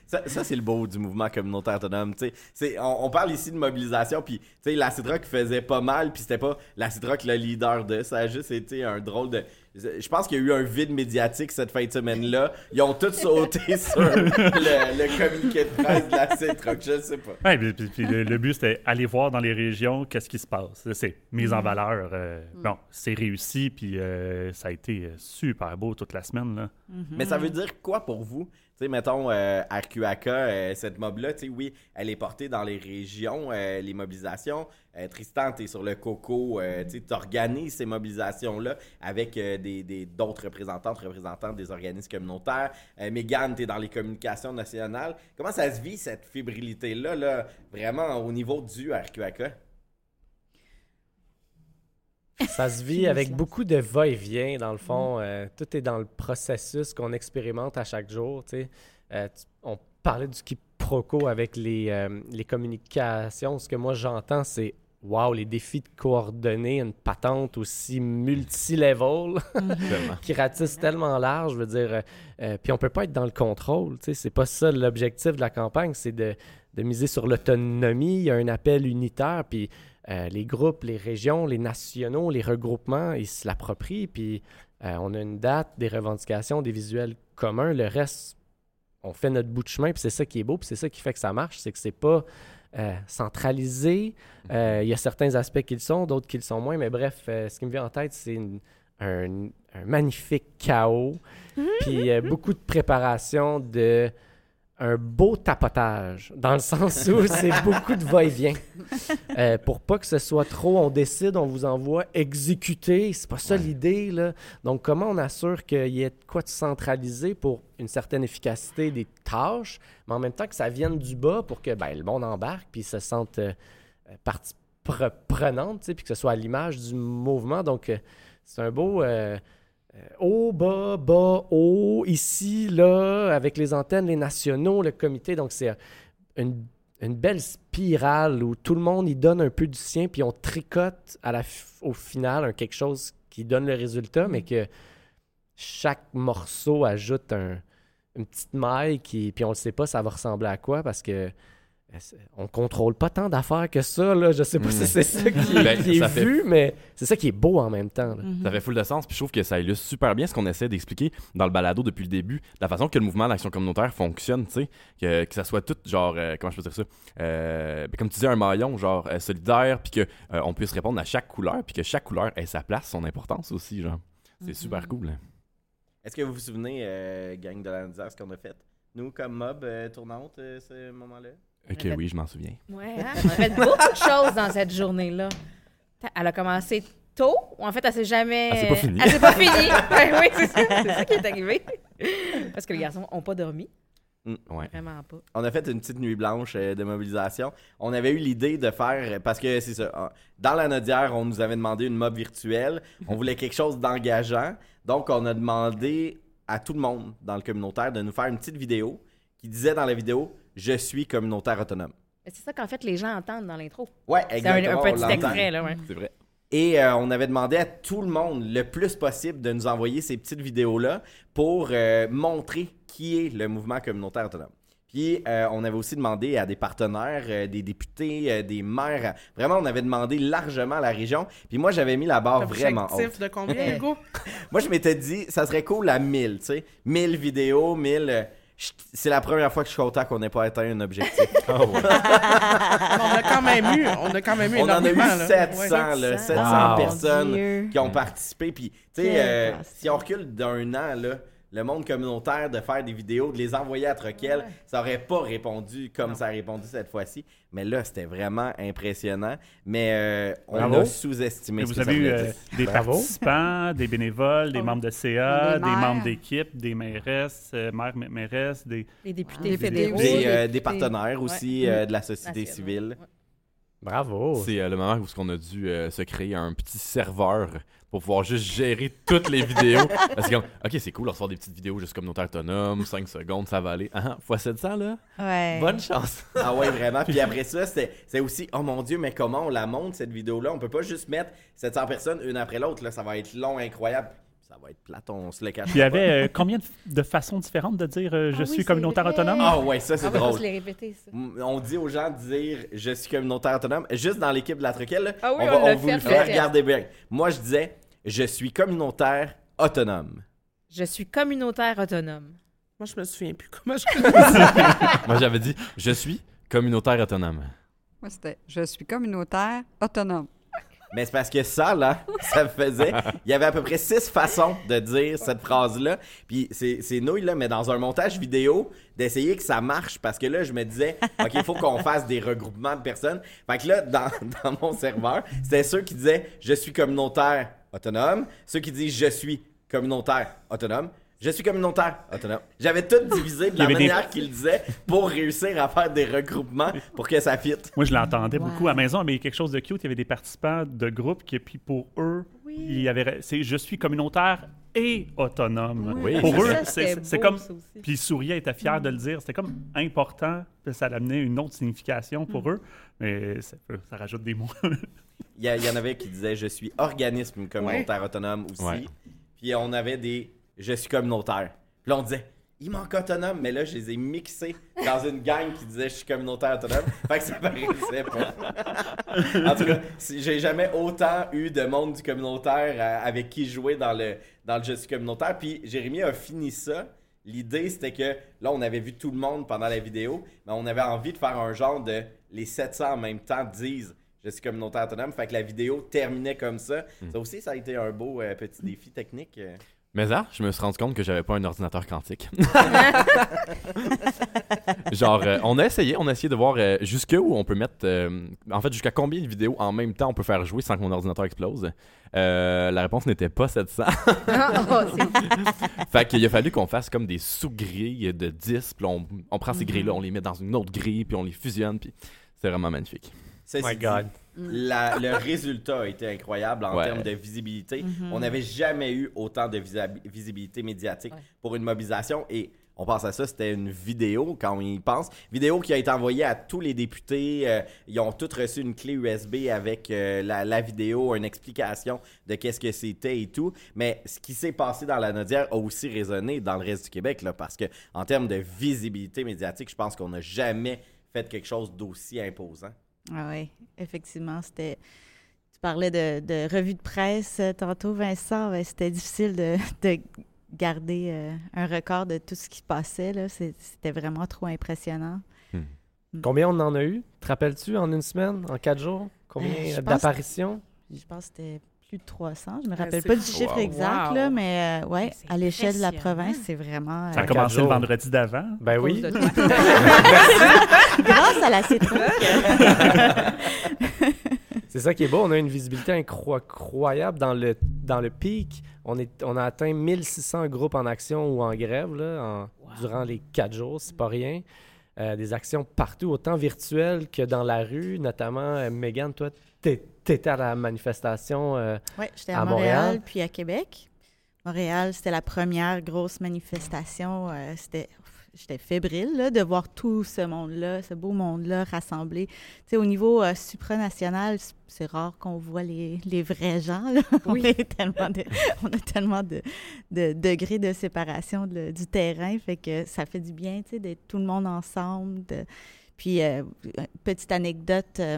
Ça, ça, c'est le beau du mouvement communautaire autonome. tu sais. C'est- On, on parle ici de mobilisation, puis tu sais, la Citroc faisait pas mal, puis c'était pas la Citroc le leader de. Ça a juste été un drôle de. Je pense qu'il y a eu un vide médiatique cette fin de semaine-là. Ils ont tous sauté *laughs* sur le, le communiqué de presse de la Citroc, je sais pas. Ouais, puis, puis- puis le, le but, c'était aller voir dans les régions qu'est-ce qui se passe. C'est mise en Mhm. valeur. euh, Bon, c'est réussi, puis euh, ça a été euh, super beau toute la semaine. Là. Mais ça veut dire quoi pour vous? Tu sais, mettons, euh, euh, cette mob-là, oui, elle est portée dans les régions, euh, les mobilisations. Euh, Tristan, tu es sur le coco, tu organises ces mobilisations-là avec des- d'autres représentantes, des organismes communautaires. Mégane, tu es dans les communications nationales. Comment ça se vit, cette fébrilité-là, là, vraiment au niveau du RQAK? Ça se vit avec beaucoup de va-et-vient, dans le fond. Euh, tout est dans le processus qu'on expérimente à chaque jour. tu sais. Euh, tu- on parlait du quiproquo avec les, euh, les communications. Ce que moi, j'entends, c'est Wow, les défis de coordonner une patente aussi multi-level *laughs* Tellement. qui ratisse tellement large, je veux dire. euh, euh, puis on peut pas être dans le contrôle, tu sais. C'est pas ça l'objectif de la campagne, c'est de, de miser sur l'autonomie. Il y a un appel unitaire, puis euh, les groupes, les régions, les nationaux, les regroupements, ils se l'approprient, puis euh, on a une date, des revendications, des visuels communs. Le reste, on fait notre bout de chemin, puis c'est ça qui est beau, puis c'est ça qui fait que ça marche, c'est que c'est pas euh, centralisé. Euh, Il y a certains aspects qui le sont, d'autres qui le sont moins, mais bref, ce qui me vient en tête, c'est un, un magnifique chaos, puis euh, beaucoup de préparation de un beau tapotage, dans le sens où *laughs* c'est beaucoup de va-et-vient. Euh, pour pas que ce soit trop, on décide, on vous envoie exécuter. C'est pas ça l'idée, là. Donc, comment on assure qu'il y ait de quoi de centralisé pour une certaine efficacité des tâches, mais en même temps que ça vienne du bas pour que ben, le monde embarque puis se sente euh, partie pre- prenante, puis que ce soit à l'image du mouvement. Donc, euh, c'est un beau. Euh, euh, haut, bas, bas, haut, ici, là, avec les antennes, les nationaux, le comité. Donc, c'est une, belle spirale où tout le monde y donne un peu du sien, puis on tricote au final quelque chose qui donne le résultat, mais que chaque morceau ajoute un- une petite maille, qui, puis on ne sait pas ça va ressembler à quoi parce que on contrôle pas tant d'affaires que ça. Là? Je sais pas si c'est ça qui, est- Ben, qui est ça fait- vu, mais c'est ça qui est beau en même temps. là. Ça fait full de sens, puis je trouve que ça illustre super bien ce qu'on essaie d'expliquer dans le balado depuis le début, la façon que le mouvement d'action communautaire fonctionne, tu sais, que, que ça soit tout genre, euh, comment je peux dire ça, Euh, ben, comme tu disais, un maillon genre euh, solidaire, puis que euh, on puisse répondre à chaque couleur, puis que chaque couleur ait sa place, son importance aussi, genre. C'est super cool. hein. Est-ce que vous vous souvenez, euh, gang de la ce qu'on a fait? Nous, comme mob euh, tournante, euh, ce moment-là? Ok, oui, je m'en souviens. Ouais, hein? on a fait beaucoup de choses dans cette journée-là. Elle a commencé tôt, ou en fait, elle s'est jamais. Elle s'est pas finie. Elle s'est pas finie. *laughs* Ouais, oui, c'est ça. C'est ça qui est arrivé. Parce que les garçons n'ont pas dormi. Mm. Vraiment pas. On a fait une petite nuit blanche euh, de mobilisation. On avait eu l'idée de faire, parce que c'est ça, euh, dans la Nodière, on nous avait demandé une mob virtuelle. On voulait quelque chose d'engageant. Donc, on a demandé à tout le monde dans le communautaire de nous faire une petite vidéo qui disait dans la vidéo « Je suis communautaire autonome ». C'est ça qu'en fait, les gens entendent dans l'intro. Ouais, C'est un, exactement. un on petit extrait, là, ouais. C'est vrai. Et euh, on avait demandé à tout le monde, le plus possible, de nous envoyer ces petites vidéos-là pour euh, montrer qui est le mouvement communautaire autonome. Puis euh, on avait aussi demandé à des partenaires, euh, des députés, euh, des maires. Vraiment, on avait demandé largement à la région. Puis moi, j'avais mis la barre vraiment haute. Objectif de combien, *laughs* Hugo? Moi, je m'étais dit, ça serait cool à 1000, tu sais. 1000 vidéos, 1000. C'est la première fois que je suis content qu'on n'ait pas atteint un objectif. *laughs* on a quand même eu, on a quand même eu On en a eu énormément, là. 700, Ouais. là, 700 Wow. personnes Dieu. qui ont participé. Puis, tu sais, euh, si on recule d'un an, là, le monde communautaire de faire des vidéos, de les envoyer à Troquel, ça aurait pas répondu comme ça a répondu cette fois-ci. Mais là, c'était vraiment impressionnant. Mais euh, on Bravo. a sous-estimé Et ce vous que ça avez eu euh, des Bravo. participants, des bénévoles, des Oh. membres de CA, Des membres d'équipe, des mairesses, euh, maires, mairesses, des... Les députés Des fédéraux. Des, euh, des des partenaires aussi Ouais. euh, de la société civile. Ouais. Bravo. C'est euh, le moment où ce qu'on a dû euh, se créer un petit serveur pour pouvoir juste gérer toutes les vidéos. Parce que, ok, c'est cool de recevoir des petites vidéos juste communautaire autonome, 5 secondes, ça va aller. Ah, fois 700 là? Ouais. Bonne chance! Ah ouais, vraiment. Puis après ça, c'est aussi, oh mon Dieu, mais comment on la monte, cette vidéo-là? On peut pas juste mettre 700 personnes une après l'autre. là. Ça va être long, incroyable. Ça va être plate, on se le cache. Puis il y avait euh, combien de, de façons différentes de dire euh, je Ah suis communautaire vrai. autonome? Ah ouais, ça c'est Ah, drôle. répéter, ça. Mm, On dit aux gens de dire je suis communautaire autonome. Juste dans l'équipe de la Troquelle, là, Ah oui, on, on va, on vous fait, le fait. regardez bien. Moi, je disais je suis communautaire autonome. Je suis communautaire autonome. Moi, je me souviens plus comment je *laughs* Moi j'avais dit, je suis communautaire autonome. Moi, c'était Je suis communautaire autonome. Mais c'est parce que ça, là, *laughs* ça me faisait. Il y avait à peu près six façons de dire cette phrase-là. Puis c'est c'est nouille, là, mais dans un montage vidéo, d'essayer que ça marche. Parce que là, je me disais, OK, il faut qu'on *laughs* fasse des regroupements de personnes. Fait que là, dans, *laughs* dans mon serveur, c'était ceux qui disaient Je suis communautaire autonome. Ceux qui disent Je suis communautaire autonome. Je suis communautaire autonome. J'avais tout divisé de Il y la avait des- manière qu'il disait pour réussir à faire des regroupements pour que ça fitte. Moi, je l'entendais Wow. beaucoup à la maison, mais il y a quelque chose de cute. Il y avait des participants de groupe qui, puis pour eux, il y avait, c'est je suis communautaire et autonome. Oui, pour c'est eux, ça, c'est comme. Puis ils souriaient, étaient fiers de le dire. C'était comme important, ça amenait une autre signification pour eux, mais ça, rajoute des mots. Il y, a- il y en avait qui disaient je suis organisme communautaire autonome aussi. Ouais. Puis on avait des je suis communautaire. Puis là on disait il manque autonome, mais là je les ai mixés dans une gang qui disait je suis communautaire autonome. fait que ça paraissait pas. en tout cas, j'ai jamais autant eu de monde du communautaire euh, avec qui jouer dans le, dans le je suis communautaire. Puis Jérémy a fini ça. L'idée, c'était que là, on avait vu tout le monde pendant la vidéo, mais on avait envie de faire un genre de les 700 en même temps disent je suis communautaire autonome. Fait que la vidéo terminait comme ça. Ça aussi, ça a été un beau euh, petit défi technique. Mais ça, je me suis rendu compte que j'avais pas un ordinateur quantique. *laughs* Genre, euh, on a essayé, on a essayé de voir euh, jusqu'où on peut mettre, euh, en fait, jusqu'à combien de vidéos en même temps on peut faire jouer sans que mon ordinateur explose. Euh, la réponse n'était pas 700. *laughs* Oh, c'est- *laughs* fait qu'il a fallu qu'on fasse comme des sous-grilles de 10, puis on, on prend ces grilles-là, on les met dans une autre grille, puis on les fusionne, puis c'est vraiment magnifique. Ceci My dit, God. la- le *laughs* résultat a été incroyable en Ouais. termes de visibilité. Mhm. On n'avait jamais eu autant de visibilité médiatique pour une mobilisation et on pense à ça, c'était une vidéo quand on y pense. Vidéo qui a été envoyée à tous les députés. euh, ils ont tous reçu une clé USB avec euh, la, la vidéo, une explication de qu'est-ce que c'était et tout. Mais ce qui s'est passé dans la Nodière a aussi résonné dans le reste du Québec là, parce que en termes de visibilité médiatique, je pense qu'on n'a jamais fait quelque chose d'aussi imposant. Ah oui, effectivement, c'était. Tu parlais de, de revue de presse euh, tantôt, Vincent. Ben, c'était difficile de, *laughs* de garder euh, un record de tout ce qui se passait. là. C'est- C'était vraiment trop impressionnant. Combien on en a eu? Te rappelles-tu en une semaine, en quatre jours? Combien Euh, d'apparitions? Je pense que c'était plus de 300. Je me Ah, rappelle pas du fou. chiffre Wow. exact, Wow. là, mais euh, ouais, à l'échelle de la province, c'est vraiment. Ça a euh, commencé jours. le vendredi d'avant. Ben oui. *laughs* Grâce à la citrouille. *laughs* C'est ça qui est beau, on a une visibilité incro- incroyable dans le, dans le pic. On, est, on a atteint 1600 groupes en action ou en grève là, en- durant les quatre jours, c'est pas rien. Euh, des actions partout, autant virtuelles que dans la rue, notamment, euh, Megan, toi, t'étais à la manifestation euh, Oui, j'étais à, Montréal, puis à Québec. Montréal, c'était la première grosse manifestation. euh, c'était, j'étais fébrile là, de voir tout ce monde-là, ce beau monde-là rassemblé. Tu sais, au niveau euh, supranational, c'est rare qu'on voit les, les vrais gens. là. *laughs* on, est tellement de- *laughs* on a tellement de, de degrés de séparation de- du terrain, fait que ça fait du bien, tu sais, d'être tout le monde ensemble. de- Puis, euh, petite anecdote, euh,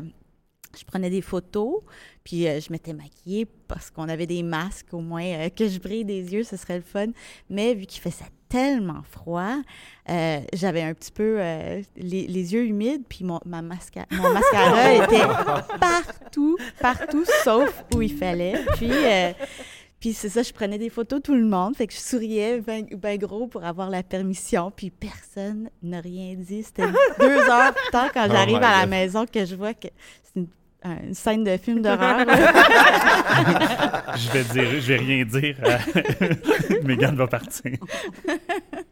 je prenais des photos, puis euh, je m'étais maquillée parce qu'on avait des masques, au moins euh, que je brille des yeux, ce serait le fun. Mais vu qu'il faisait tellement froid, euh, j'avais un petit peu les, les yeux humides, puis mon, ma masca- mon mascara *laughs* était partout, partout, sauf où il fallait. Puis, puis c'est ça, je prenais des photos tout le monde, fait que je souriais bien ben gros pour avoir la permission, puis personne n'a rien dit. C'était deux heures plus tard quand Oh j'arrive à la God. maison que je vois que c'est une, un- une scène de film d'horreur. *laughs* je vais dire, je vais rien dire. euh, *laughs* Mégane va partir.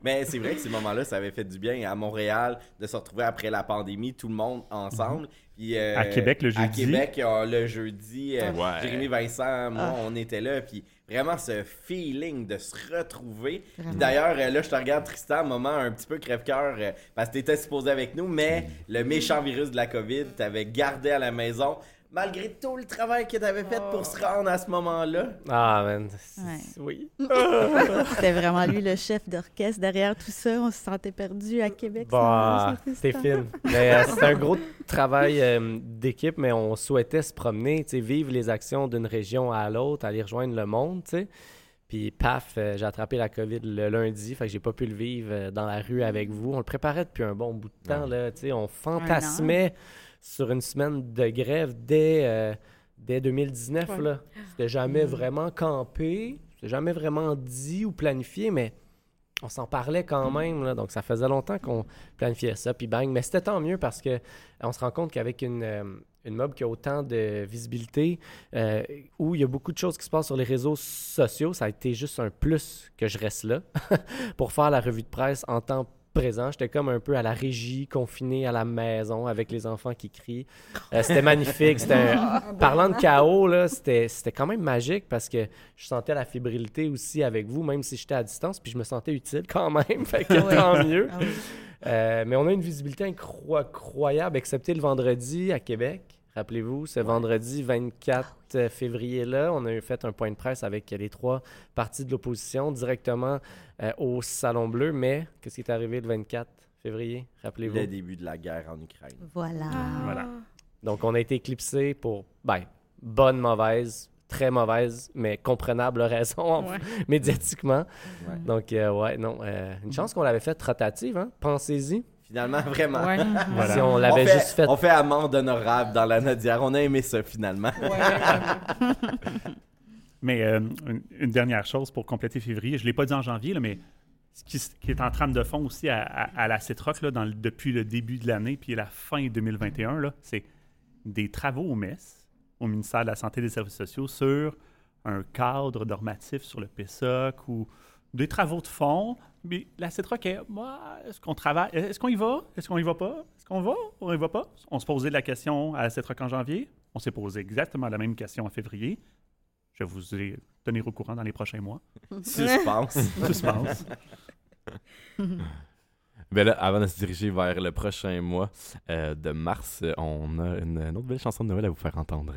Mais c'est vrai que ces moments-là, ça avait fait du bien à Montréal de se retrouver après la pandémie, tout le monde ensemble. Puis, euh, À Québec, le À jeudi. Québec, euh, le jeudi, euh, Ouais. Jérémy Vincent, moi, Ah. on était là. Puis vraiment, ce feeling de se retrouver. D'ailleurs, euh, là, je te regarde, Tristan, moment un petit peu crève-cœur, euh, parce que t'étais supposé avec nous, mais le méchant virus de la COVID t'avait gardé à la maison. Malgré tout le travail que t'avais fait pour se rendre à ce moment-là. Ah, man. Ouais. Oui. *laughs* C'était vraiment lui le chef d'orchestre derrière tout ça. On se sentait perdu à Québec. Bah, c'est ça. fine. Mais euh, c'est un *laughs* gros travail euh, d'équipe, mais on souhaitait se promener, tu vivre les actions d'une région à l'autre, aller rejoindre le monde, tu sais. Puis paf, euh, j'ai attrapé la COVID le lundi, fait que j'ai pas pu le vivre euh, dans la rue avec vous. On le préparait depuis un bon bout de temps, là, tu sais. On fantasmait sur une semaine de grève dès, euh, dès 2019, Ouais. là. C'était jamais Mm. vraiment campé, c'était jamais vraiment dit ou planifié, mais on s'en parlait quand même, là, donc ça faisait longtemps qu'on planifiait ça, puis bang. Mais c'était tant mieux parce que on se rend compte qu'avec une, euh, une mob qui a autant de visibilité, euh, où il y a beaucoup de choses qui se passent sur les réseaux sociaux, ça a été juste un plus que je reste là *laughs* pour faire la revue de presse en temps présent. J'étais comme un peu à la régie, confiné à la maison avec les enfants qui crient. Euh, c'était magnifique. C'était un- Parlant de chaos, là, c'était, c'était quand même magique parce que je sentais la fébrilité aussi avec vous, même si j'étais à distance, puis je me sentais utile quand même. *laughs* Fait que Oui. tant mieux. Ah oui. Euh, mais on a une visibilité incro- incroyable, excepté le vendredi à Québec. Rappelez-vous, ce vendredi 24 février-là, on a fait un point de presse avec les trois partis de l'opposition directement euh, au Salon Bleu. Mais qu'est-ce qui est arrivé le 24 février? Rappelez-vous. Le début de la guerre en Ukraine. Voilà. Voilà. Donc, on a été éclipsé pour, ben, bonne, mauvaise, très mauvaise, mais comprenable raison Ouais. *laughs* médiatiquement. Ouais. Donc, euh, ouais, non. euh, une chance qu'on l'avait fait rotative, hein? Pensez-y. Finalement, *laughs* vraiment. Ouais. Voilà. Si on l'avait fait, juste fait. On fait amende honorable dans la Nodière. On a aimé ça, finalement. *laughs* Mais euh, une, une dernière chose pour compléter février, je ne l'ai pas dit en janvier, là, mais ce qui, est en trame de fond aussi à, à- à la CETROC là, dans le- depuis le début de l'année puis la fin 2021, là, c'est des travaux au MES, au ministère de la Santé et des Services sociaux, sur un cadre normatif sur le PSOC ou des travaux de fond. Mais la est, moi, est-ce qu'on travaille, est-ce qu'on y va? Est-ce qu'on y va pas? Est-ce qu'on va ou on y va pas? On se posait la question à la CETROC en janvier. On s'est posé exactement la même question en février. Je vais vous tenir au courant dans les prochains mois. *laughs* Suspense. *laughs* Suspense. *laughs* Ben là, avant de se diriger vers le prochain mois euh, de mars, on a une, une autre belle chanson de Noël à vous faire entendre.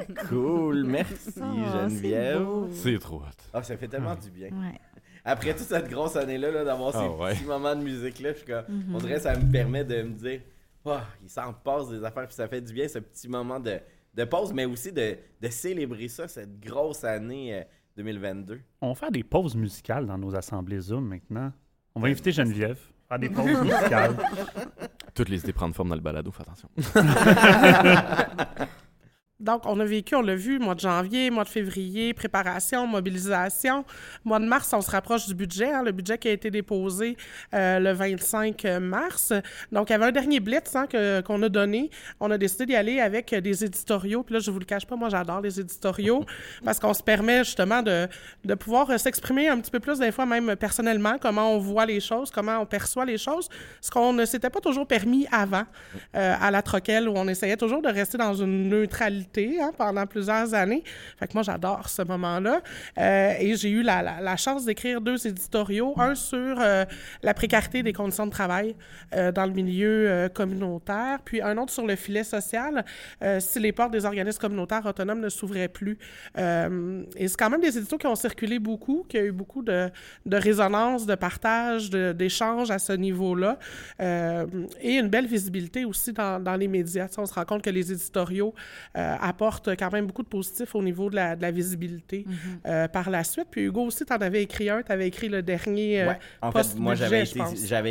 *laughs* Cool, merci Oh, Geneviève. c'est trop hot. Ah, ça fait tellement du bien. Ouais. Après toute cette grosse année-là, là, d'avoir Ah ces ouais. petits moments de musique-là, je suis comme, Mhm. on dirait que ça me permet de me dire, oh, il s'en passe des affaires, puis ça fait du bien, ce petit moment de, de pause, mais aussi de, de célébrer ça, cette grosse année euh, 2022. On va faire des pauses musicales dans nos assemblées Zoom maintenant. On va inviter Geneviève à faire des *laughs* pauses musicales. Toutes les idées prennent forme dans le balado, fais attention. *laughs* Donc, on a vécu, on l'a vu, mois de janvier, mois de février, préparation, mobilisation. Mois de mars, on se rapproche du budget, hein, le budget qui a été déposé euh, le 25 mars. Donc, il y avait un dernier blitz hein, qu'on a donné. On a décidé d'y aller avec des éditoriaux. Puis là, je vous le cache pas, moi, j'adore les éditoriaux *laughs* parce qu'on se permet justement de, de pouvoir euh, s'exprimer un petit peu plus, des fois même personnellement, comment on voit les choses, comment on perçoit les choses, ce qu'on ne s'était pas toujours permis avant euh, à la troquelle où on essayait toujours de rester dans une neutralité hein, pendant plusieurs années. Fait moi, j'adore ce moment-là. Euh, et j'ai eu la, chance d'écrire deux éditoriaux, un sur euh, la précarité des conditions de travail euh, dans le milieu communautaire, puis un autre sur le filet social, si les portes des organismes communautaires autonomes ne s'ouvraient plus. Et c'est quand même des éditos qui ont circulé beaucoup, qui a eu beaucoup de, de résonance, de partage, d'échanges à ce niveau-là, et une belle visibilité aussi dans, les médias. On se rend compte que les éditoriaux apportent quand même beaucoup de positifs au niveau de la, de la visibilité euh, par la suite. Puis Hugo aussi, tu en avais écrit un, tu avais écrit le dernier euh, Ouais. En fait, moi, j'avais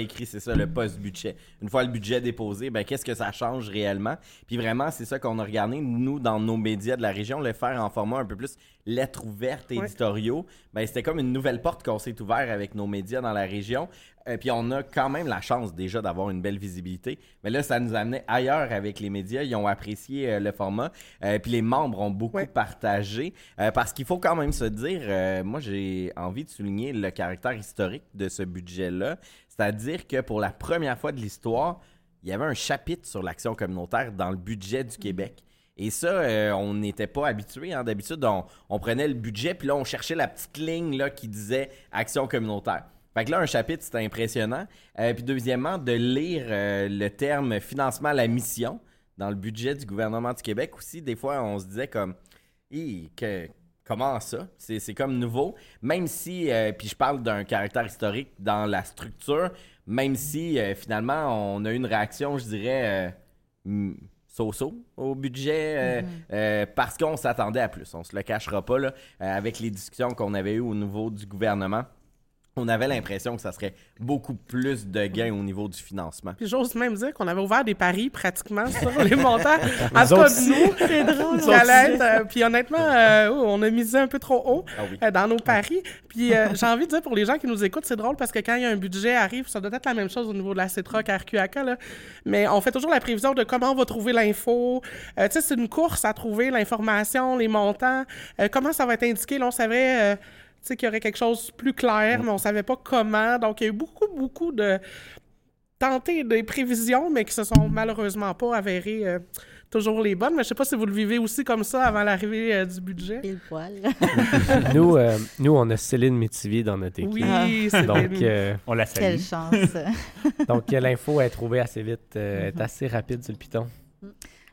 écrit, c'est ça, le post-budget. Une fois le budget déposé, ben, qu'est-ce que ça change réellement? Puis vraiment, c'est ça qu'on a regardé, nous, dans nos médias de la région, le faire en format un peu plus lettres ouvertes, éditoriaux. Ben, c'était comme une nouvelle porte qu'on s'est ouvert avec nos médias dans la région. Euh, puis on a quand même la chance déjà d'avoir une belle visibilité. Mais là, ça nous amenait ailleurs avec les médias. Ils ont apprécié euh, le format. Euh, puis les membres ont beaucoup partagé. Euh, parce qu'il faut quand même se dire, moi j'ai envie de souligner le caractère historique de ce budget-là. C'est-à-dire que pour la première fois de l'histoire, il y avait un chapitre sur l'action communautaire dans le budget du Québec. Et ça, euh, on n'était pas habitué. Hein. D'habitude, on, prenait le budget, puis là, on cherchait la petite ligne là, qui disait action communautaire. Fait que là, un chapitre, c'était impressionnant. Euh, puis deuxièmement, de lire euh, le terme financement à la mission dans le budget du gouvernement du Québec aussi, des fois, on se disait comme, que, comment ça? C'est comme nouveau. Même si, puis je parle d'un caractère historique dans la structure, même si finalement, on a eu une réaction, je dirais, so-so au budget euh, Mhm. euh, parce qu'on s'attendait à plus. On se le cachera pas, là, euh, avec les discussions qu'on avait eues au niveau du gouvernement. On avait l'impression que ça serait beaucoup plus de gains au niveau du financement. Puis j'ose même dire qu'on avait ouvert des paris pratiquement *laughs* sur les montants. Nous En tout cas, autres aussi. nous, C'est drôle, nous euh, puis honnêtement, euh, oh, on a misé un peu trop haut Ah oui. euh, dans nos paris. Puis euh, j'ai envie de dire pour les gens qui nous écoutent, c'est drôle parce que quand il y a un budget arrive, ça doit être la même chose au niveau de la CETROC à RQAK, là. mais on fait toujours la prévision de comment on va trouver l'info. Euh, tu sais, c'est une course à trouver l'information, les montants, euh, comment ça va être indiqué? Là, on savait... tu sais, qu'il y aurait quelque chose de plus clair, mais on savait pas comment. Donc, il y a eu beaucoup, beaucoup de tenter des prévisions, mais qui se sont malheureusement pas avérées euh, toujours les bonnes. Mais je sais pas si vous le vivez aussi comme ça avant l'arrivée euh, du budget. Pile poil. *laughs* nous, euh, nous, on a Céline Métivier dans notre équipe. Oui, Céline. Donc, euh, on la Quelle chance. Donc, l'info est trouvée assez vite, euh, est assez rapide sur le piton.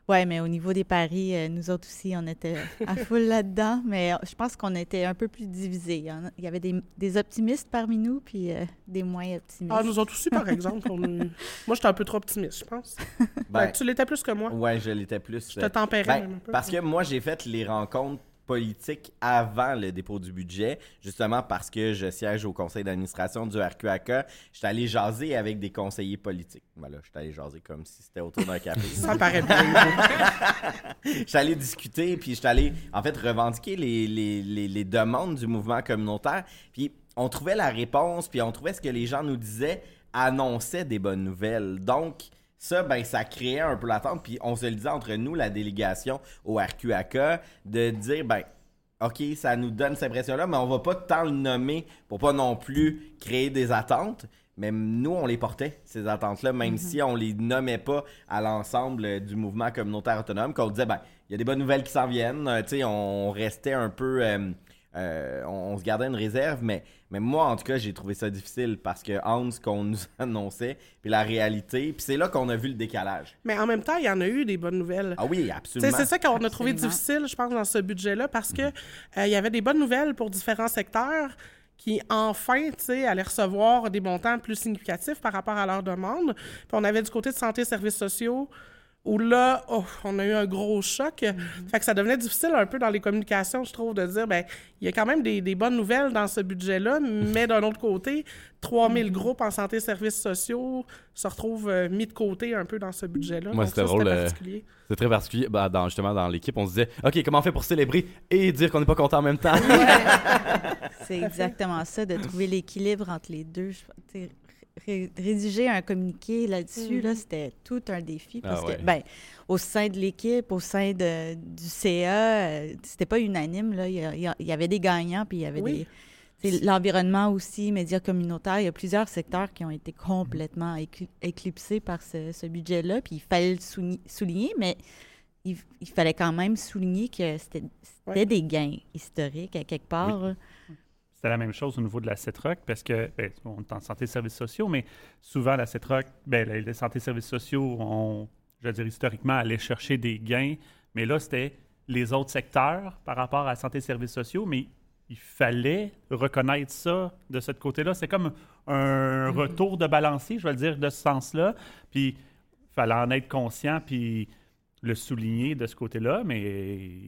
Oui, mais au niveau des paris, euh, nous autres aussi, on était à *laughs* full là-dedans, mais euh, je pense qu'on était un peu plus divisés. Il y, il avait des, des optimistes parmi nous, puis euh, des moins optimistes. Ah, nous autres aussi, par exemple. on Moi, j'étais un peu trop optimiste, je pense. Ben, Ben, tu l'étais plus que moi. Ouais, je l'étais plus. Je te tempérais Ben, un peu. Parce que moi, j'ai fait les rencontres politiques avant le dépôt du budget, justement parce que je siège au conseil d'administration du RQAK. J'étais allé jaser avec des conseillers politiques. Voilà, j'étais allé jaser comme si c'était autour d'un café. *laughs* Ça paraît bien. *laughs* J'étais allé discuter, puis j'étais allé, en fait, revendiquer les, les, les, les demandes du mouvement communautaire. Puis on trouvait la réponse, puis on trouvait ce que les gens nous disaient, annonçait des bonnes nouvelles. Donc, ça, ben, ça créait un peu l'attente. Puis on se le disait entre nous, la délégation au RQAK, de dire, ben, OK, ça nous donne cette impression-là, mais on va pas tant le nommer pour pas non plus créer des attentes. Mais nous, on les portait, ces attentes-là, même Mhm. si on les nommait pas à l'ensemble du mouvement communautaire autonome, qu'on disait, ben, il y a des bonnes nouvelles qui s'en viennent. Euh, tu sais, on restait un peu. euh, euh, on, on se gardait une réserve, mais, mais moi, en tout cas, j'ai trouvé ça difficile parce que entre ce qu'on *laughs* nous annonçait, puis la réalité, puis c'est là qu'on a vu le décalage. Mais en même temps, il y en a eu des bonnes nouvelles. Ah oui, absolument. C'est ça qu'on a trouvé Absolument. difficile, je pense, dans ce budget-là, parce que euh, il y avait des bonnes nouvelles pour différents secteurs qui, enfin, tu sais, allaient recevoir des montants plus significatifs par rapport à leurs demandes. Puis on avait du côté de santé et services sociaux où là, oh, on a eu un gros choc. Fait que ça devenait difficile un peu dans les communications, je trouve, de dire, ben il y a quand même des, des bonnes nouvelles dans ce budget-là, *laughs* mais d'un autre côté, 3000 groupes en santé et services sociaux se retrouvent euh, mis de côté un peu dans ce budget-là. Moi, c'était drôle. euh, particulier. C'est très particulier. Bah, dans, justement, dans l'équipe, on se disait OK, comment on fait pour célébrer et dire qu'on n'est pas content en même temps? *laughs* C'est exactement ça, de trouver l'équilibre entre les deux. Je- ré- rédiger un communiqué là-dessus, là, Mhm. c'était tout un défi Ah parce ouais. que, ben, au sein de l'équipe, au sein de, du CA, euh, c'était pas unanime. Là. Il, y il avait des gagnants, puis il y avait Oui. des. L'environnement aussi, médias communautaires, il y a plusieurs secteurs qui ont été complètement écli- éclipsés par ce, ce budget-là, puis il fallait le souni- souligner, mais il, il fallait quand même souligner que c'était Ouais. des gains historiques à quelque part. C'était la même chose au niveau de la CETROC parce que, ben, on est en santé et services sociaux, mais souvent la CETROC, ben, les, santé et services sociaux, on, je veux dire, historiquement, allaient chercher des gains, mais là, c'était les autres secteurs par rapport à la santé et services sociaux, mais il fallait reconnaître ça de ce côté-là. C'est comme un retour de balancier, je vais le dire de ce sens-là, puis il fallait en être conscient, puis le souligner de ce côté-là, mais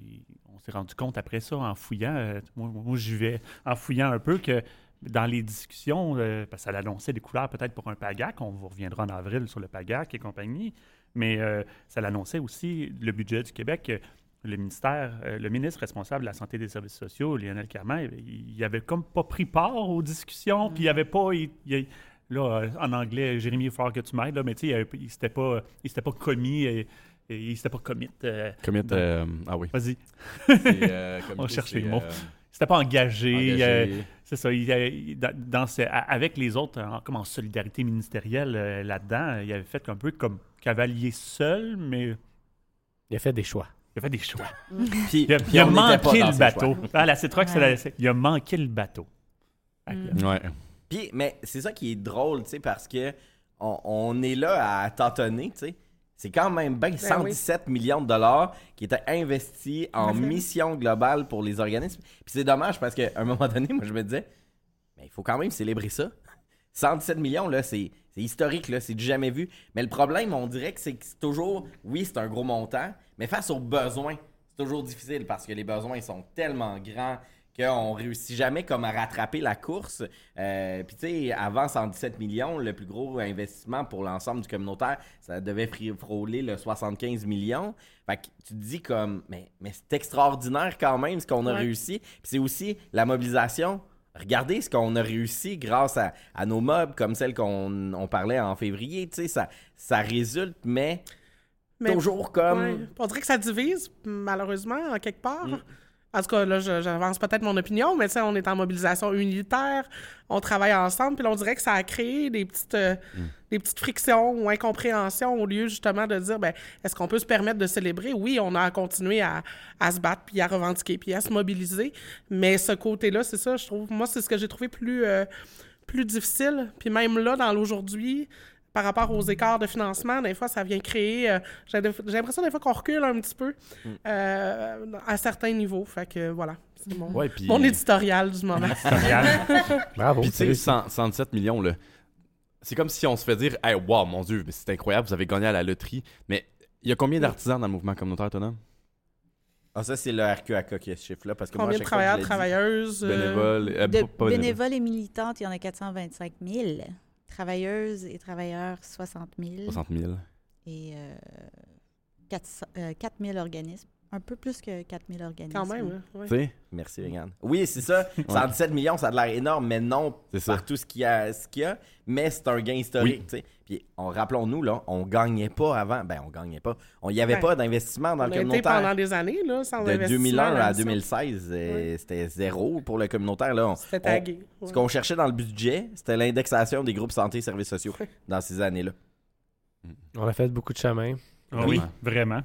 s'est rendu compte après ça, en fouillant, euh, moi, moi, j'y vais, en fouillant un peu, que dans les discussions, euh, parce que ça annonçait des couleurs peut-être pour un PAGAC, on vous reviendra en avril sur le PAGAC et compagnie, mais euh, ça l'annonçait aussi le budget du Québec. Le ministère, euh, le ministre responsable de la santé et des services sociaux, Lionel Carman, il, il avait comme pas pris part aux discussions, puis il avait pas, il- il- là, en anglais, Jérémy, il va falloir que tu m'aides, là, mais tu sais, il s'était pas, il s'était pas commis, et, et il s'était pas commit. euh, Commit, dans- euh, ah oui. Vas-y. Euh, *laughs* On cherche les mots. euh, Il s'était pas engagé. engagé. euh, c'est ça. il- il- dans, ce- avec les autres, en, comme en solidarité ministérielle euh, là-dedans, il avait fait un peu comme cavalier seul, mais. Il a fait des choix. Il a fait des choix. Puis- il a, puis il a manqué le bateau. Ah, la Citroën, c'est la- c'est- il a manqué le bateau. Ouais. Puis, mais c'est ça qui est drôle, tu sais, parce que on, on est là à tâtonner, tu sais. C'est quand même bien Ben 117 millions de dollars qui étaient investis en mission globale pour les organismes. Puis c'est dommage parce qu'à un moment donné, *laughs* moi, je me disais, mais il faut quand même célébrer ça. 117 millions, là, c'est historique, là, c'est du jamais vu. Mais le problème, on dirait que c'est que c'est toujours, oui, c'est un gros montant, mais face aux besoins, c'est toujours difficile parce que les besoins sont tellement grands qu'on réussit jamais comme à rattraper la course. Euh, Puis tu sais, avant 117 millions, le plus gros investissement pour l'ensemble du communautaire, ça devait frôler le 75 millions. Fait que tu te dis comme, mais, mais c'est extraordinaire quand même ce qu'on a Ouais. réussi. Puis c'est aussi la mobilisation. Regardez ce qu'on a réussi grâce à, à nos mobs comme celle qu'on on parlait en février. Tu sais, ça, ça résulte, mais, Mais- toujours comme... Ouais. On dirait que ça divise, malheureusement, en quelque part. Mm. En tout cas, là, j'avance peut-être mon opinion, mais tu sais, on est en mobilisation unitaire, on travaille ensemble, puis on dirait que ça a créé des petites, euh, Mm. des petites frictions ou incompréhensions au lieu justement de dire, ben, est-ce qu'on peut se permettre de célébrer? Oui, on a à continuer à, à se battre, puis à revendiquer, puis à se mobiliser, mais ce côté-là, c'est ça, je trouve, moi, c'est ce que j'ai trouvé plus, euh, plus difficile. Puis même là, dans l'aujourd'hui, par rapport aux écarts de financement, des fois, ça vient créer. euh, j'ai j'ai l'impression des fois qu'on recule un petit peu euh, à certains niveaux. Fait que voilà, c'est mon, Ouais, puis- mon éditorial du moment. *laughs* *laughs* Bravo. Puis tu sais, 100 117 millions, là. C'est comme si on se fait dire, hey, wow, mon Dieu, mais c'est incroyable, vous avez gagné à la loterie. Mais il y a combien d'artisans dans le mouvement communautaire autonome? Ah, ça, c'est le RQAK qui a ce chiffre-là. Parce que Combien de travailleurs, travailleuses? euh, euh, bénévoles. bénévoles et militantes, il y en a 425 000. Travailleuses et travailleurs, 60 000. 60 000. Et euh, 400 euh, 4 000 organismes. Un peu plus que 4 000 organismes. Quand même, hein, ouais. Tu sais? Merci, Regan. Oui, c'est ça. *laughs* 117 millions, ça a l'air énorme, mais non par tout ce qu'il y a, ce qu'il y a. Mais c'est un gain historique, Oui. tu sais. Puis, on, rappelons-nous, là, on gagnait pas avant. Ben, on gagnait pas. Il n'y avait Ben, pas d'investissement dans on le communautaire. pendant des années, là, sans De investissement 2001 à là-dessus. 2016, euh, c'était zéro pour le communautaire. Là, C'était on- tagué, Ce qu'on cherchait dans le budget, c'était l'indexation des groupes santé et services sociaux dans ces années-là. On a fait beaucoup de chemin. Ah oui, vraiment.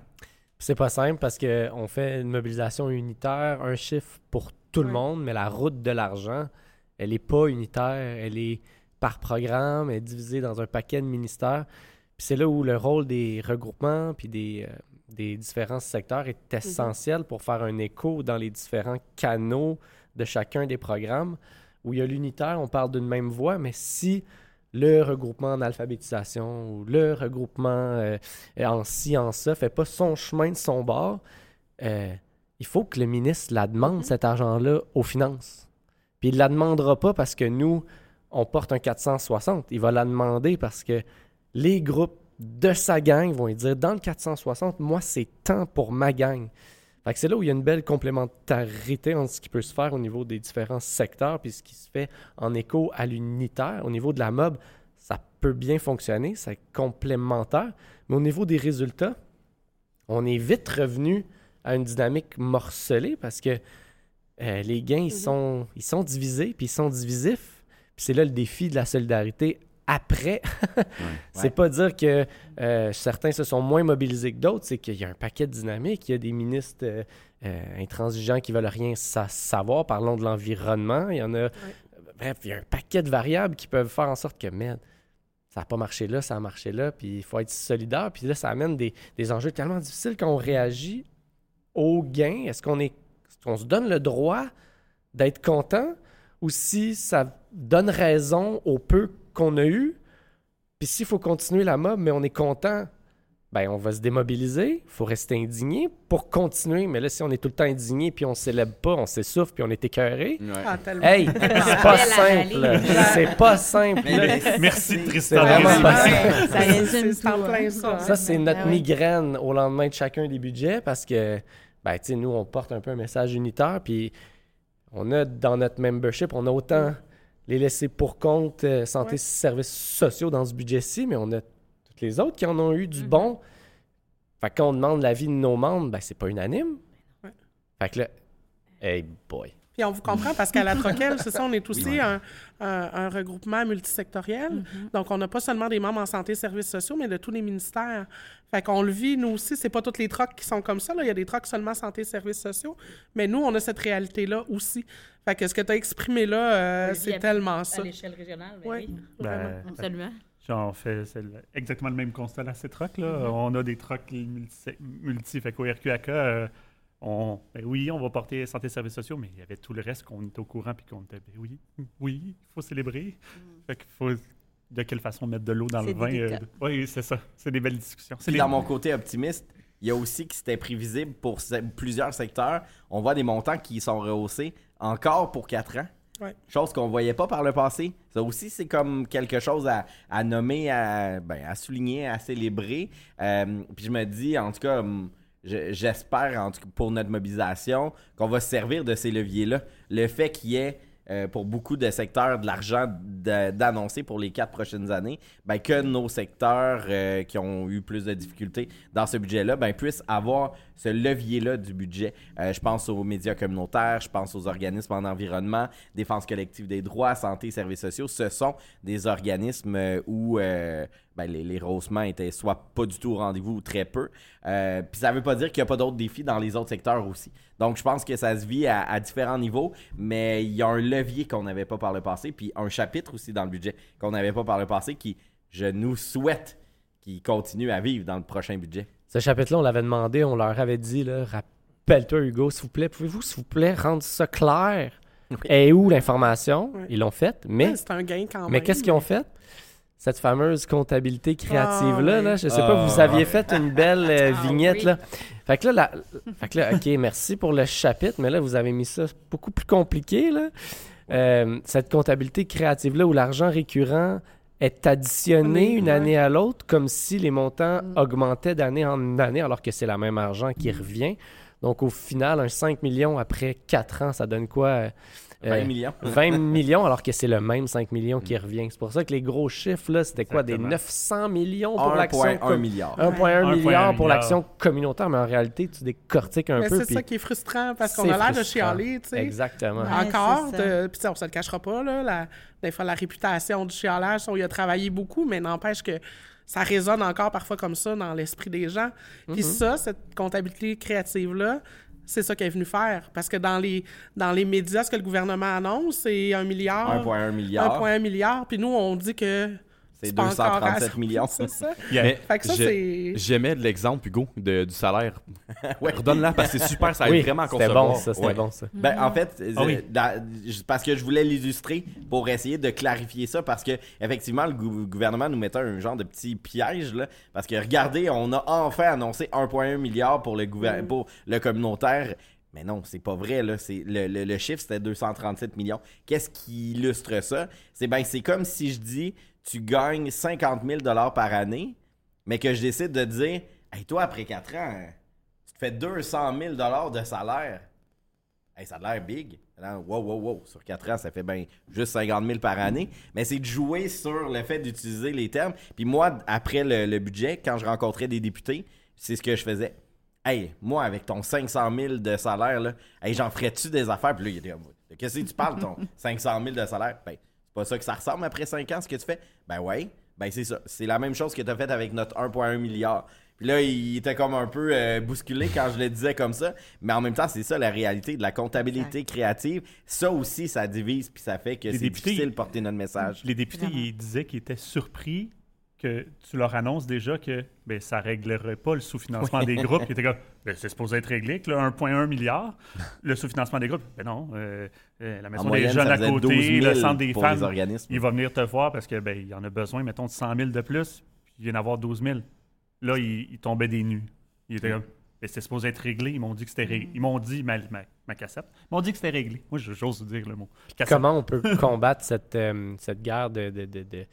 C'est pas simple parce qu'on fait une mobilisation unitaire, un chiffre pour tout le monde, mais la route de l'argent, elle est pas unitaire, elle est par programme, elle est divisée dans un paquet de ministères. Puis c'est là où le rôle des regroupements puis des, euh, des différents secteurs est essentiel pour faire un écho dans les différents canaux de chacun des programmes. Où il y a l'unitaire, on parle d'une même voix, mais si le regroupement en alphabétisation ou le regroupement euh, en ci, en ça, fait pas son chemin de son bord, euh, il faut que le ministre la demande, cet argent-là, aux finances. Puis il la demandera pas parce que nous, on porte un 460. Il va la demander parce que les groupes de sa gang vont lui dire dans le 460, moi, c'est temps pour ma gang. C'est là où il y a une belle complémentarité entre ce qui peut se faire au niveau des différents secteurs puis ce qui se fait en écho à l'unitaire. Au niveau de la mob, ça peut bien fonctionner, c'est complémentaire, mais au niveau des résultats, on est vite revenu à une dynamique morcelée parce que euh, les gains, ils, sont, ils sont divisés, puis ils sont divisifs. Puis c'est là le défi de la solidarité après. *laughs* c'est Ouais. pas dire que euh, certains se sont moins mobilisés que d'autres, c'est qu'il y a un paquet de dynamiques. Il y a des ministres euh, euh, intransigeants qui veulent rien sa- savoir. Parlons de l'environnement. Il y en a. Bref, il y a un paquet de variables qui peuvent faire en sorte que, merde, ça n'a pas marché là, ça a marché là, puis il faut être solidaire. Puis là, ça amène des, des enjeux tellement difficiles quand on réagit au gain. Est-ce qu'on est, est-ce qu'on se donne le droit d'être content ou si ça donne raison au peu qu'on a eu? Puis s'il faut continuer la mob, mais on est content, ben on va se démobiliser, il faut rester indigné pour continuer. Mais là, si on est tout le temps indigné, puis on célèbre pas, on s'essouffle, puis on est écœuré, Ah, tellement. hey, c'est pas simple. C'est pas simple. Mais- là. Merci, Tristan. Ça plein hein. ça. Ça, c'est Ah notre oui. migraine au lendemain de chacun des budgets parce que, ben, tu sais, nous, on porte un peu un message unitaire, puis on a dans notre membership, on a autant les laissés pour compte euh, santé Ouais. services sociaux dans ce budget-ci, mais on a toutes les autres qui en ont eu du bon. Fait que quand on demande l'avis de nos membres, ben, c'est pas unanime. Ouais. Fait que là, hey boy. Puis on vous comprend parce qu'à la Troquelle, c'est ça, on est aussi Oui. un, un- un regroupement multisectoriel. Donc, on n'a pas seulement des membres en santé et services sociaux, mais de tous les ministères. Fait qu'on le vit, nous aussi. C'est pas toutes les trocs qui sont comme ça. Là. Il y a des trocs seulement santé et services sociaux. Mais nous, on a cette réalité-là aussi. Fait que ce que tu as exprimé là, euh, c'est à- tellement ça. À l'échelle régionale, ben Oui, oui. Ben, Absolument. On fait exactement le même constat à la CETROC. Là. On a des trocs multi, multi fait qu'au RQAK, euh, on, ben oui, on va porter santé et services sociaux, mais il y avait tout le reste qu'on était au courant puis qu'on était, ben oui, oui, il faut célébrer. Fait qu'il faut de quelle façon mettre de l'eau dans le vin. délicat. oui, c'est ça. C'est des belles discussions. C'est Puis les- dans mon côté optimiste, il y a aussi que c'était prévisible pour plusieurs secteurs. On voit des montants qui sont rehaussés encore pour 4 ans. Ouais. Chose qu'on voyait pas par le passé. Ça aussi, c'est comme quelque chose à, à nommer, à, ben, à souligner, à célébrer. Euh, puis je me dis, en tout cas, j'espère, en tout cas, pour notre mobilisation, qu'on va se servir de ces leviers-là. Le fait qu'il y ait, euh, pour beaucoup de secteurs, de l'argent d'annoncer pour les quatre prochaines années, ben, que nos secteurs euh, qui ont eu plus de difficultés dans ce budget-là ben, puissent avoir ce levier-là du budget. Euh, je pense aux médias communautaires, je pense aux organismes en environnement, défense collective des droits, santé services sociaux. Ce sont des organismes euh, où euh, ben, les, rehaussements étaient soit pas du tout au rendez-vous ou très peu. Puis ça veut pas dire qu'il n'y a pas d'autres défis dans les autres secteurs aussi. Donc je pense que ça se vit à, à différents niveaux, mais il y a un levier qu'on n'avait pas par le passé, puis un chapitre aussi dans le budget qu'on n'avait pas par le passé qui, je nous souhaite, qui continue à vivre dans le prochain budget. Ce chapitre-là, on l'avait demandé, on leur avait dit, là, rappelle-toi Hugo, s'il vous plaît, pouvez-vous, s'il vous plaît, rendre ça clair? Et où l'information? Oui. Ils l'ont fait, mais, Ouais, c'est un gain quand même. mais qu'est-ce qu'ils ont fait? Cette fameuse comptabilité créative-là, Ah, là, oui. je sais pas, vous Ah. aviez fait une belle euh, Ah, vignette, oui. là. Fait que là, la- fait que là, OK, merci pour le chapitre, mais là, vous avez mis ça beaucoup plus compliqué, là. Euh, cette comptabilité créative-là où l'argent récurrent est additionné Oui, une ouais. année à l'autre comme si les montants augmentaient d'année en année alors que c'est le même argent qui revient. Donc au final, un 5 millions après 4 ans, ça donne quoi? Euh, 20 millions. *laughs* 20 millions alors que c'est le même 5 millions qui revient. C'est pour ça que les gros chiffres, là, c'était quoi? Des Exactement. 900 millions pour l'action... 1,1 com- milliard. 1,1 1,1 milliard pour l'action communautaire, mais en réalité, tu décortiques un Mais peu. c'est ça qui est frustrant parce qu'on a l'air de chialer, tu sais. Exactement. Ouais, Encore, puis ça, on se le cachera pas, là, la, des fois, la réputation du chialage, on y a travaillé beaucoup, mais n'empêche que ça résonne encore parfois comme ça dans l'esprit des gens. Puis Mhm. ça, cette comptabilité créative-là, c'est ça qu'elle est venue faire. Parce que dans les, dans les médias, ce que le gouvernement annonce, c'est un milliard. 1,1 milliard. 1,1 milliard. Puis nous, on dit que C'est pas encore 237 assez. millions. *laughs* C'est ça. *laughs* Mais Fait que ça, j'ai- c'est- J'aimais l'exemple, Hugo, de- du salaire. *laughs* Ouais. Redonne-la parce que c'est super, ça aide Oui, vraiment à c'était bon, ça, c'était Ouais. bon, ça. Ben, en fait, Ah oui. parce que je voulais l'illustrer pour essayer de clarifier ça, parce que effectivement, le gou- gouvernement nous mettait un genre de petit piège, là, parce que regardez, on a enfin annoncé 1,1 milliard pour le, gouver- pour le communautaire. Mais non, c'est pas vrai. Là. Le, le- chiffre, c'était 237 millions. Qu'est-ce qui illustre ça? C'est ben, c'est comme si je dis tu gagnes 50 000 par année, mais que je décide de dire Hey, toi, après 4 ans, tu te fais 200 000 de salaire. Hey, ça a l'air big. Wow, wow, wow. Sur 4 ans, ça fait bien juste 50 000 par année. Mais c'est de jouer sur le fait d'utiliser les termes. Puis moi, après le budget, quand je rencontrais des députés, c'est ce que je faisais. Hey, moi, avec ton 500 000 de salaire, là, hey, j'en ferais-tu des affaires? Puis là, il était comme, qu'est-ce que tu parles, ton *laughs* 500 000 de salaire? Ben, c'est pas ça que ça ressemble après 5 ans, ce que tu fais? Ben ouais, ben c'est ça. C'est la même chose que tu as fait avec notre 1,1 milliard. Puis là, il était comme un peu euh, bousculé quand je le disais comme ça. Mais en même temps, c'est ça la réalité de la comptabilité créative. Ça aussi, ça divise, puis ça fait que Les c'est députés, difficile de porter notre message. Les députés, ils disaient qu'ils étaient surpris que tu leur annonces déjà que ben, ça ne réglerait pas le sous-financement Oui. des groupes. Ils étaient comme, *laughs* Ben, c'est supposé être réglé, que là, 1,1 milliard, le sous-financement des groupes. Ben non, euh, euh, la maison des moyenne, jeunes à faisait 12 côté, 000 le centre des femmes, il va venir te voir parce que ben, il en a besoin, mettons, de 100 000 de plus, puis il vient d'avoir 12 000. Là, il, il tombait des nues. Il était comme, Ben, c'était supposé être réglé. Ils m'ont dit que c'était réglé. Ils m'ont dit, ma, ma, ma cassette, ils m'ont dit que c'était réglé. Moi, je- j'ose dire le mot. Cassette. Comment on peut *laughs* combattre cette, euh, cette guerre de, de, de, de,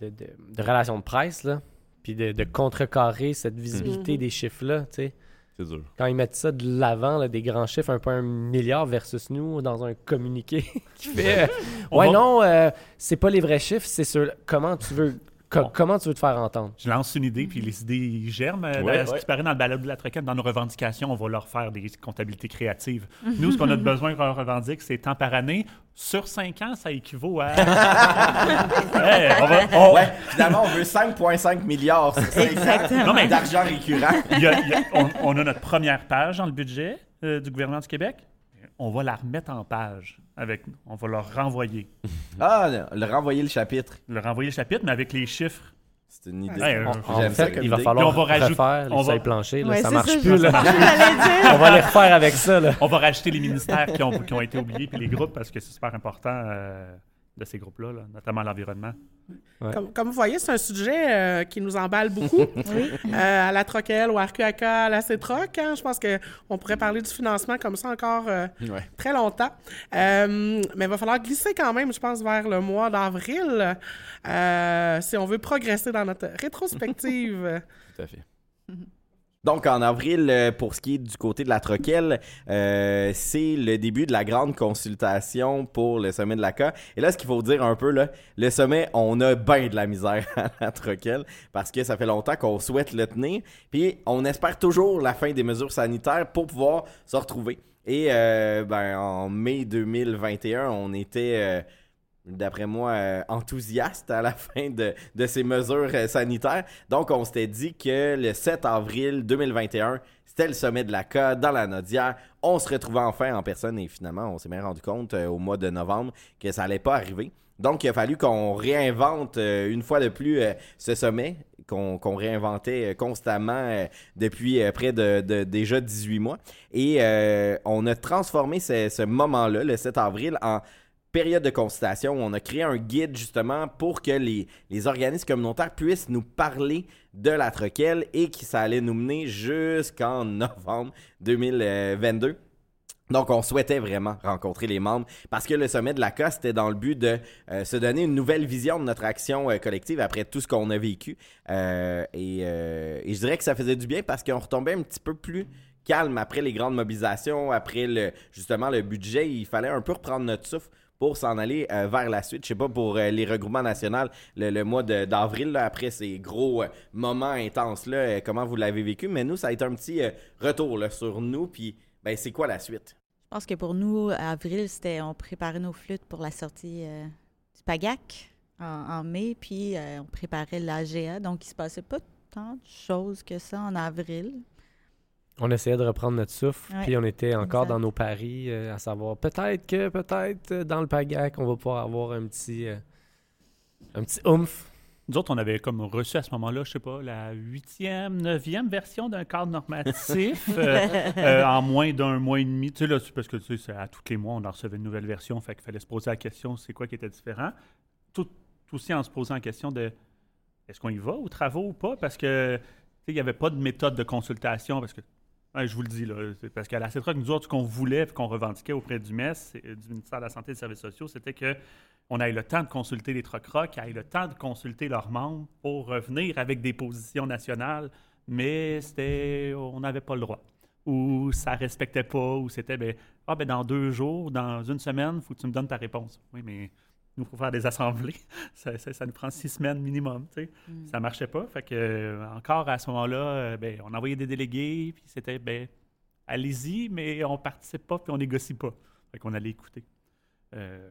de, de- de relations de presse, là? Puis de, de contrecarrer cette visibilité Mhm. des chiffres-là, tu sais? C'est dur. Quand ils mettent ça de l'avant, là, des grands chiffres, 1,1 milliard versus nous, dans un communiqué *laughs* qui *laughs* fait... euh, ouais, va- non, euh, c'est pas les vrais chiffres, c'est sur... Comment tu veux... co- Bon. Comment tu veux te faire entendre? Je lance une idée, puis les idées germent. Ouais, dans- Ce ouais. qui paraît dans le balade de la troquette, dans nos revendications, on va leur faire des comptabilités créatives. Nous, ce qu'on a besoin qu'on revendique, c'est temps par année. Sur 5 ans, ça équivaut à. *laughs* Hey, on va- on- Ouais, finalement, on veut 5,5 milliards sur 5 Exactement. ans Non, mais- d'argent récurrent. Il y a- il y a- on, on a notre première page dans le budget euh, du gouvernement du Québec. On va la remettre en page avec nous. On va leur renvoyer. *laughs* Ah, le renvoyer le chapitre. Leur renvoyer le chapitre, mais avec les chiffres. C'est une idée. Ouais, euh, En, fait, il va idée. falloir on va rajouter- refaire les on va- planchers, là, Ouais, ça marche ça, plus, là. *laughs* On va les refaire avec ça, là. On va rajouter les ministères qui ont, qui ont été oubliés, puis les groupes, parce que c'est super important. euh, de ces groupes-là, là, notamment l'environnement. Comme, comme vous voyez, c'est un sujet euh, qui nous emballe beaucoup. *laughs* Euh, à la Troquelle, au RQAK, à la CETROC. hein. je pense qu'on pourrait parler du financement comme ça encore euh, Ouais. très longtemps. Euh, mais il va falloir glisser quand même, je pense, vers le mois d'avril euh, si on veut progresser dans notre rétrospective. *laughs* Tout à fait. Donc, en avril, euh, pour ce qui est du côté de la Troquelle, euh, c'est le début de la grande consultation pour le sommet de la CA. Et là, ce qu'il faut dire un peu, le sommet, on a bien de la misère *laughs* à la Troquelle parce que ça fait longtemps qu'on souhaite le tenir. Puis, on espère toujours la fin des mesures sanitaires pour pouvoir se retrouver. Et euh, ben, en mai 2021, on était... d'après moi, euh, enthousiaste à la *laughs* fin de, de ces mesures euh, sanitaires. Donc, on s'était dit que le 7 avril 2021, c'était le sommet de la CA dans la Nodière. On se retrouvait enfin en personne et finalement, on s'est bien rendu compte euh, au mois de novembre que ça allait pas arriver. Donc, il a fallu qu'on réinvente une fois de plus ce sommet qu'on réinventait constamment depuis près de, déjà 18 mois. Et on a transformé ce, ce moment-là, le 7 avril, en période de consultation où on a créé un guide justement pour que les, les organismes communautaires puissent nous parler de la troquelle et que ça allait nous mener jusqu'en *laughs* novembre 2022. Donc, on souhaitait vraiment rencontrer les membres parce que le sommet de la CA, c'était dans le but de euh, se donner une nouvelle vision de notre action euh, collective après tout ce qu'on a vécu. Euh, et, et je dirais que ça faisait du bien parce qu'on retombait un petit peu plus calme après les grandes mobilisations, après le justement le budget. Il fallait un peu reprendre notre souffle pour s'en aller euh, vers la suite. Je sais pas pour euh, les regroupements nationaux, le, mois d'avril, après ces gros euh, moments intenses-là, comment vous l'avez vécu? Mais nous, ça a été un petit retour sur nous. Puis, ben, c'est quoi la suite? Je pense que pour nous, avril, c'était on préparait nos flûtes pour la sortie du PAGAC en, mai, puis on préparait l'AGA. Donc, il se passait pas tant de choses que ça en avril. On essayait de reprendre notre souffle, Ouais, puis on était encore exact. dans nos paris, euh, à savoir peut-être que, peut-être, euh, dans le PAGAC, on va pouvoir avoir un petit, euh, un petit oomph. Nous autres, on avait comme reçu à ce moment-là, je sais pas, la huitième, neuvième version d'un cadre normatif *laughs* euh, euh, en moins d'un mois et demi. Tu sais, là, c'est parce que tu sais, c'est à tous les mois, on en recevait une nouvelle version, fait qu'il fallait se poser la question, c'est quoi qui était différent? Tout, tout aussi en se posant la question de est-ce qu'on y va aux travaux ou pas, parce que tu sais, il n'y avait pas de méthode de consultation, parce que Ouais, je vous le dis, là, parce qu'à la CETROC, nous autres, ce qu'on voulait et qu'on revendiquait auprès du MES, euh, du ministère de la Santé et des Services sociaux, c'était que on ait le temps de consulter les troc qu'ils aient le temps de consulter leurs membres pour revenir avec des positions nationales, mais c'était on n'avait pas le droit. Ou ça respectait pas, ou c'était ben, ah, ben dans deux jours, dans une semaine, il faut que tu me donnes ta réponse. Oui, mais nous, faut faire des assemblées. *laughs* ça, ça- ça nous prend six semaines minimum. tu sais. Mm. Ça marchait pas. Fait que, euh, encore à ce moment-là, euh, ben, on envoyait des délégués, puis c'était ben, allez-y, mais on participe pas, puis on négocie pas. Fait qu'on allait écouter. Euh,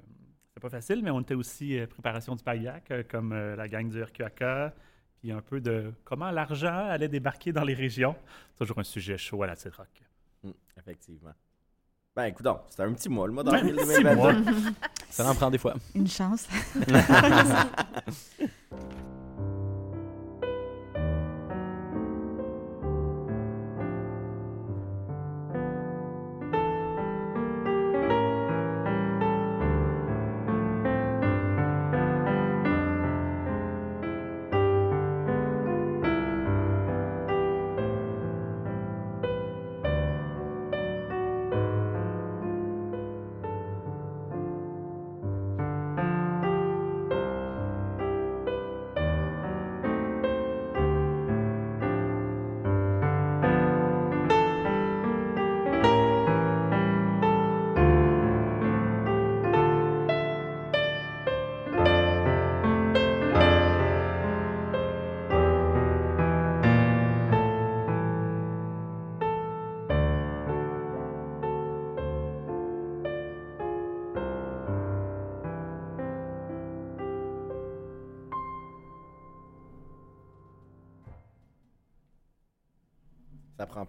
c'était pas facile, mais on était aussi euh, préparation du PAIAC, euh, comme euh, la gang du RQAK, puis un peu de comment l'argent allait débarquer dans les régions. Toujours un sujet chaud à la CITROC. Hmm, effectivement. Ben, écoute donc, c'était un petit mois, le mois d'avril six 2022. mois. Ça en prend des fois. Une chance. *laughs* *laughs*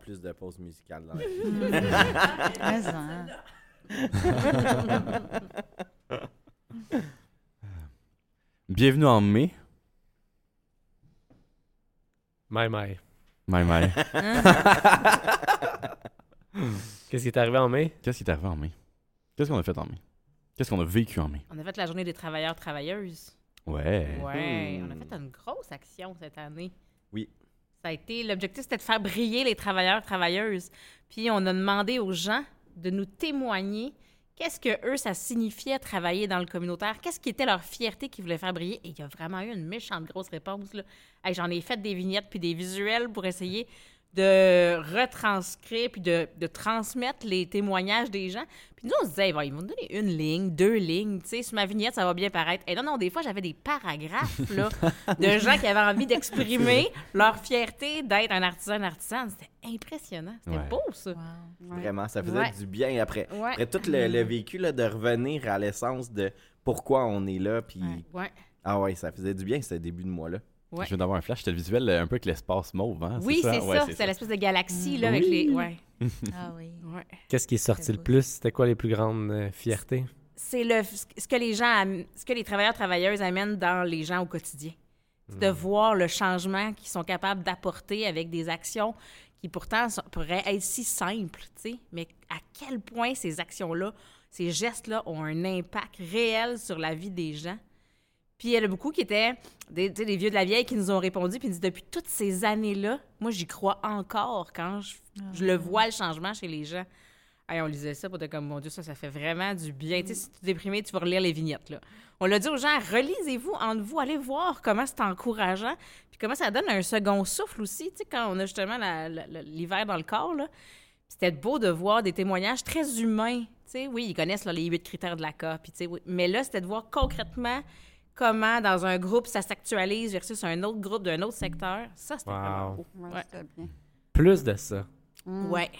plus de pauses musicales dans la vie. *laughs* Bienvenue en mai. My, my. My, my. Qu'est-ce qui est arrivé en mai? Qu'est-ce qui est arrivé en mai? Qu'est-ce qu'on a fait en mai? Qu'est-ce qu'on a vécu en mai? On a fait la journée des travailleurs-travailleuses. Ouais. Ouais, on a fait une grosse action cette année. Oui. L'objectif, c'était de faire briller les travailleurs travailleuses. Puis on a demandé aux gens de nous témoigner qu'est-ce que eux ça signifiait travailler dans le communautaire, qu'est-ce qui était leur fierté qu'ils voulaient faire briller. Et il y a vraiment eu une méchante grosse réponse là. J'en ai fait des vignettes puis des visuels pour essayer de retranscrire puis de, de transmettre les témoignages des gens. Puis nous, on se disait, Hey, ils vont nous donner une ligne, deux lignes, tu sais, sur ma vignette, ça va bien paraître. Et non, non, des fois, j'avais des paragraphes, là, *laughs* de gens qui avaient envie *laughs* d'exprimer leur fierté d'être un artisan, un artisan. C'était impressionnant. C'était Ouais. beau, ça. Vraiment, ça faisait Ouais. du bien après, Ouais. après tout le, le vécu là, de revenir à l'essence de pourquoi on est là. Puis... Ouais. Ah ouais, ça faisait du bien ce début de mois-là. Ouais. Je viens d'avoir un flash, c'était le visuel euh, un peu avec l'espace mauve, hein? Oui, c'est Ouais, ça. C'est l'espèce de galaxie, là, avec Oui. les. Ouais. *laughs* Ah oui. Ouais. Qu'est-ce qui est sorti le plus? C'était quoi les plus grandes euh, fiertés? c'est le ce que les gens ce que les travailleurs travailleuses amènent dans les gens au quotidien. C'est de voir le changement qu'ils sont capables d'apporter avec des actions qui pourtant sont- pourraient être si simples, tu sais, mais à quel point ces actions-là, ces gestes-là ont un impact réel sur la vie des gens. Puis il y en a beaucoup qui étaient des, vieux de la vieille qui nous ont répondu puis ils disent depuis toutes ces années-là, moi j'y crois encore quand je, je le vois le changement chez les gens. Hey, on lisait ça pour être comme, mon Dieu, ça, ça fait vraiment du bien. Tu sais, si tu es déprimé, tu vas relire les vignettes, là. On l'a dit aux gens, relisez-vous entre vous, allez voir comment c'est encourageant, puis comment ça donne un second souffle aussi, tu sais, quand on a justement l'hiver dans le corps, là. C'était beau de voir des témoignages très humains, tu sais. Oui, ils connaissent là, les huit critères de la CA, puis tu sais, oui. Mais là, c'était de voir concrètement comment, dans un groupe, ça s'actualise versus un autre groupe d'un autre secteur. Ça, c'était vraiment Wow. beau. Ouais, bien. Plus de ça. Ouais.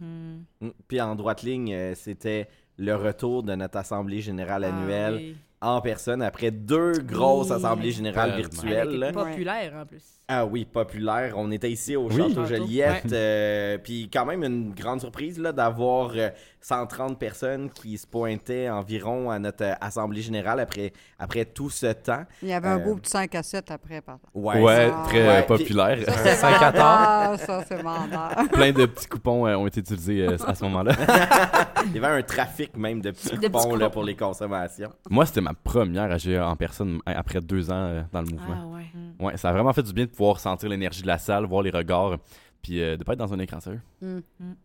Mm. Puis en droite ligne, euh, c'était le retour de notre Assemblée générale Ah annuelle oui. en personne après deux grosses Oui. Assemblées générales virtuelles. Elle là. était populaire, en plus. Ah oui, populaire. On était ici au Oui. Château. Joliette. Euh, puis quand même une grande surprise là, d'avoir euh, 130 personnes qui se pointaient environ à notre euh, Assemblée générale après, après tout ce temps. Il y avait un Euh, beau petit 5 à 7 après, par contre. Ouais, Ouais, Ah, très ouais, euh, puis- populaire. Ça, c'est Cinq à vendeur, ça, c'est vendeur. *laughs* Plein de petits coupons euh, ont été utilisés euh, à ce moment-là. *laughs* Il y avait un trafic même de petits De petits coupons là, pour les consommations. Moi, c'était ma première AGA en personne euh, après deux ans euh, dans le mouvement. Ah ouais. Ouais, ça a vraiment fait du bien de pouvoir sentir l'énergie de la salle, voir les regards, puis euh, de pas être dans un écran sérieux.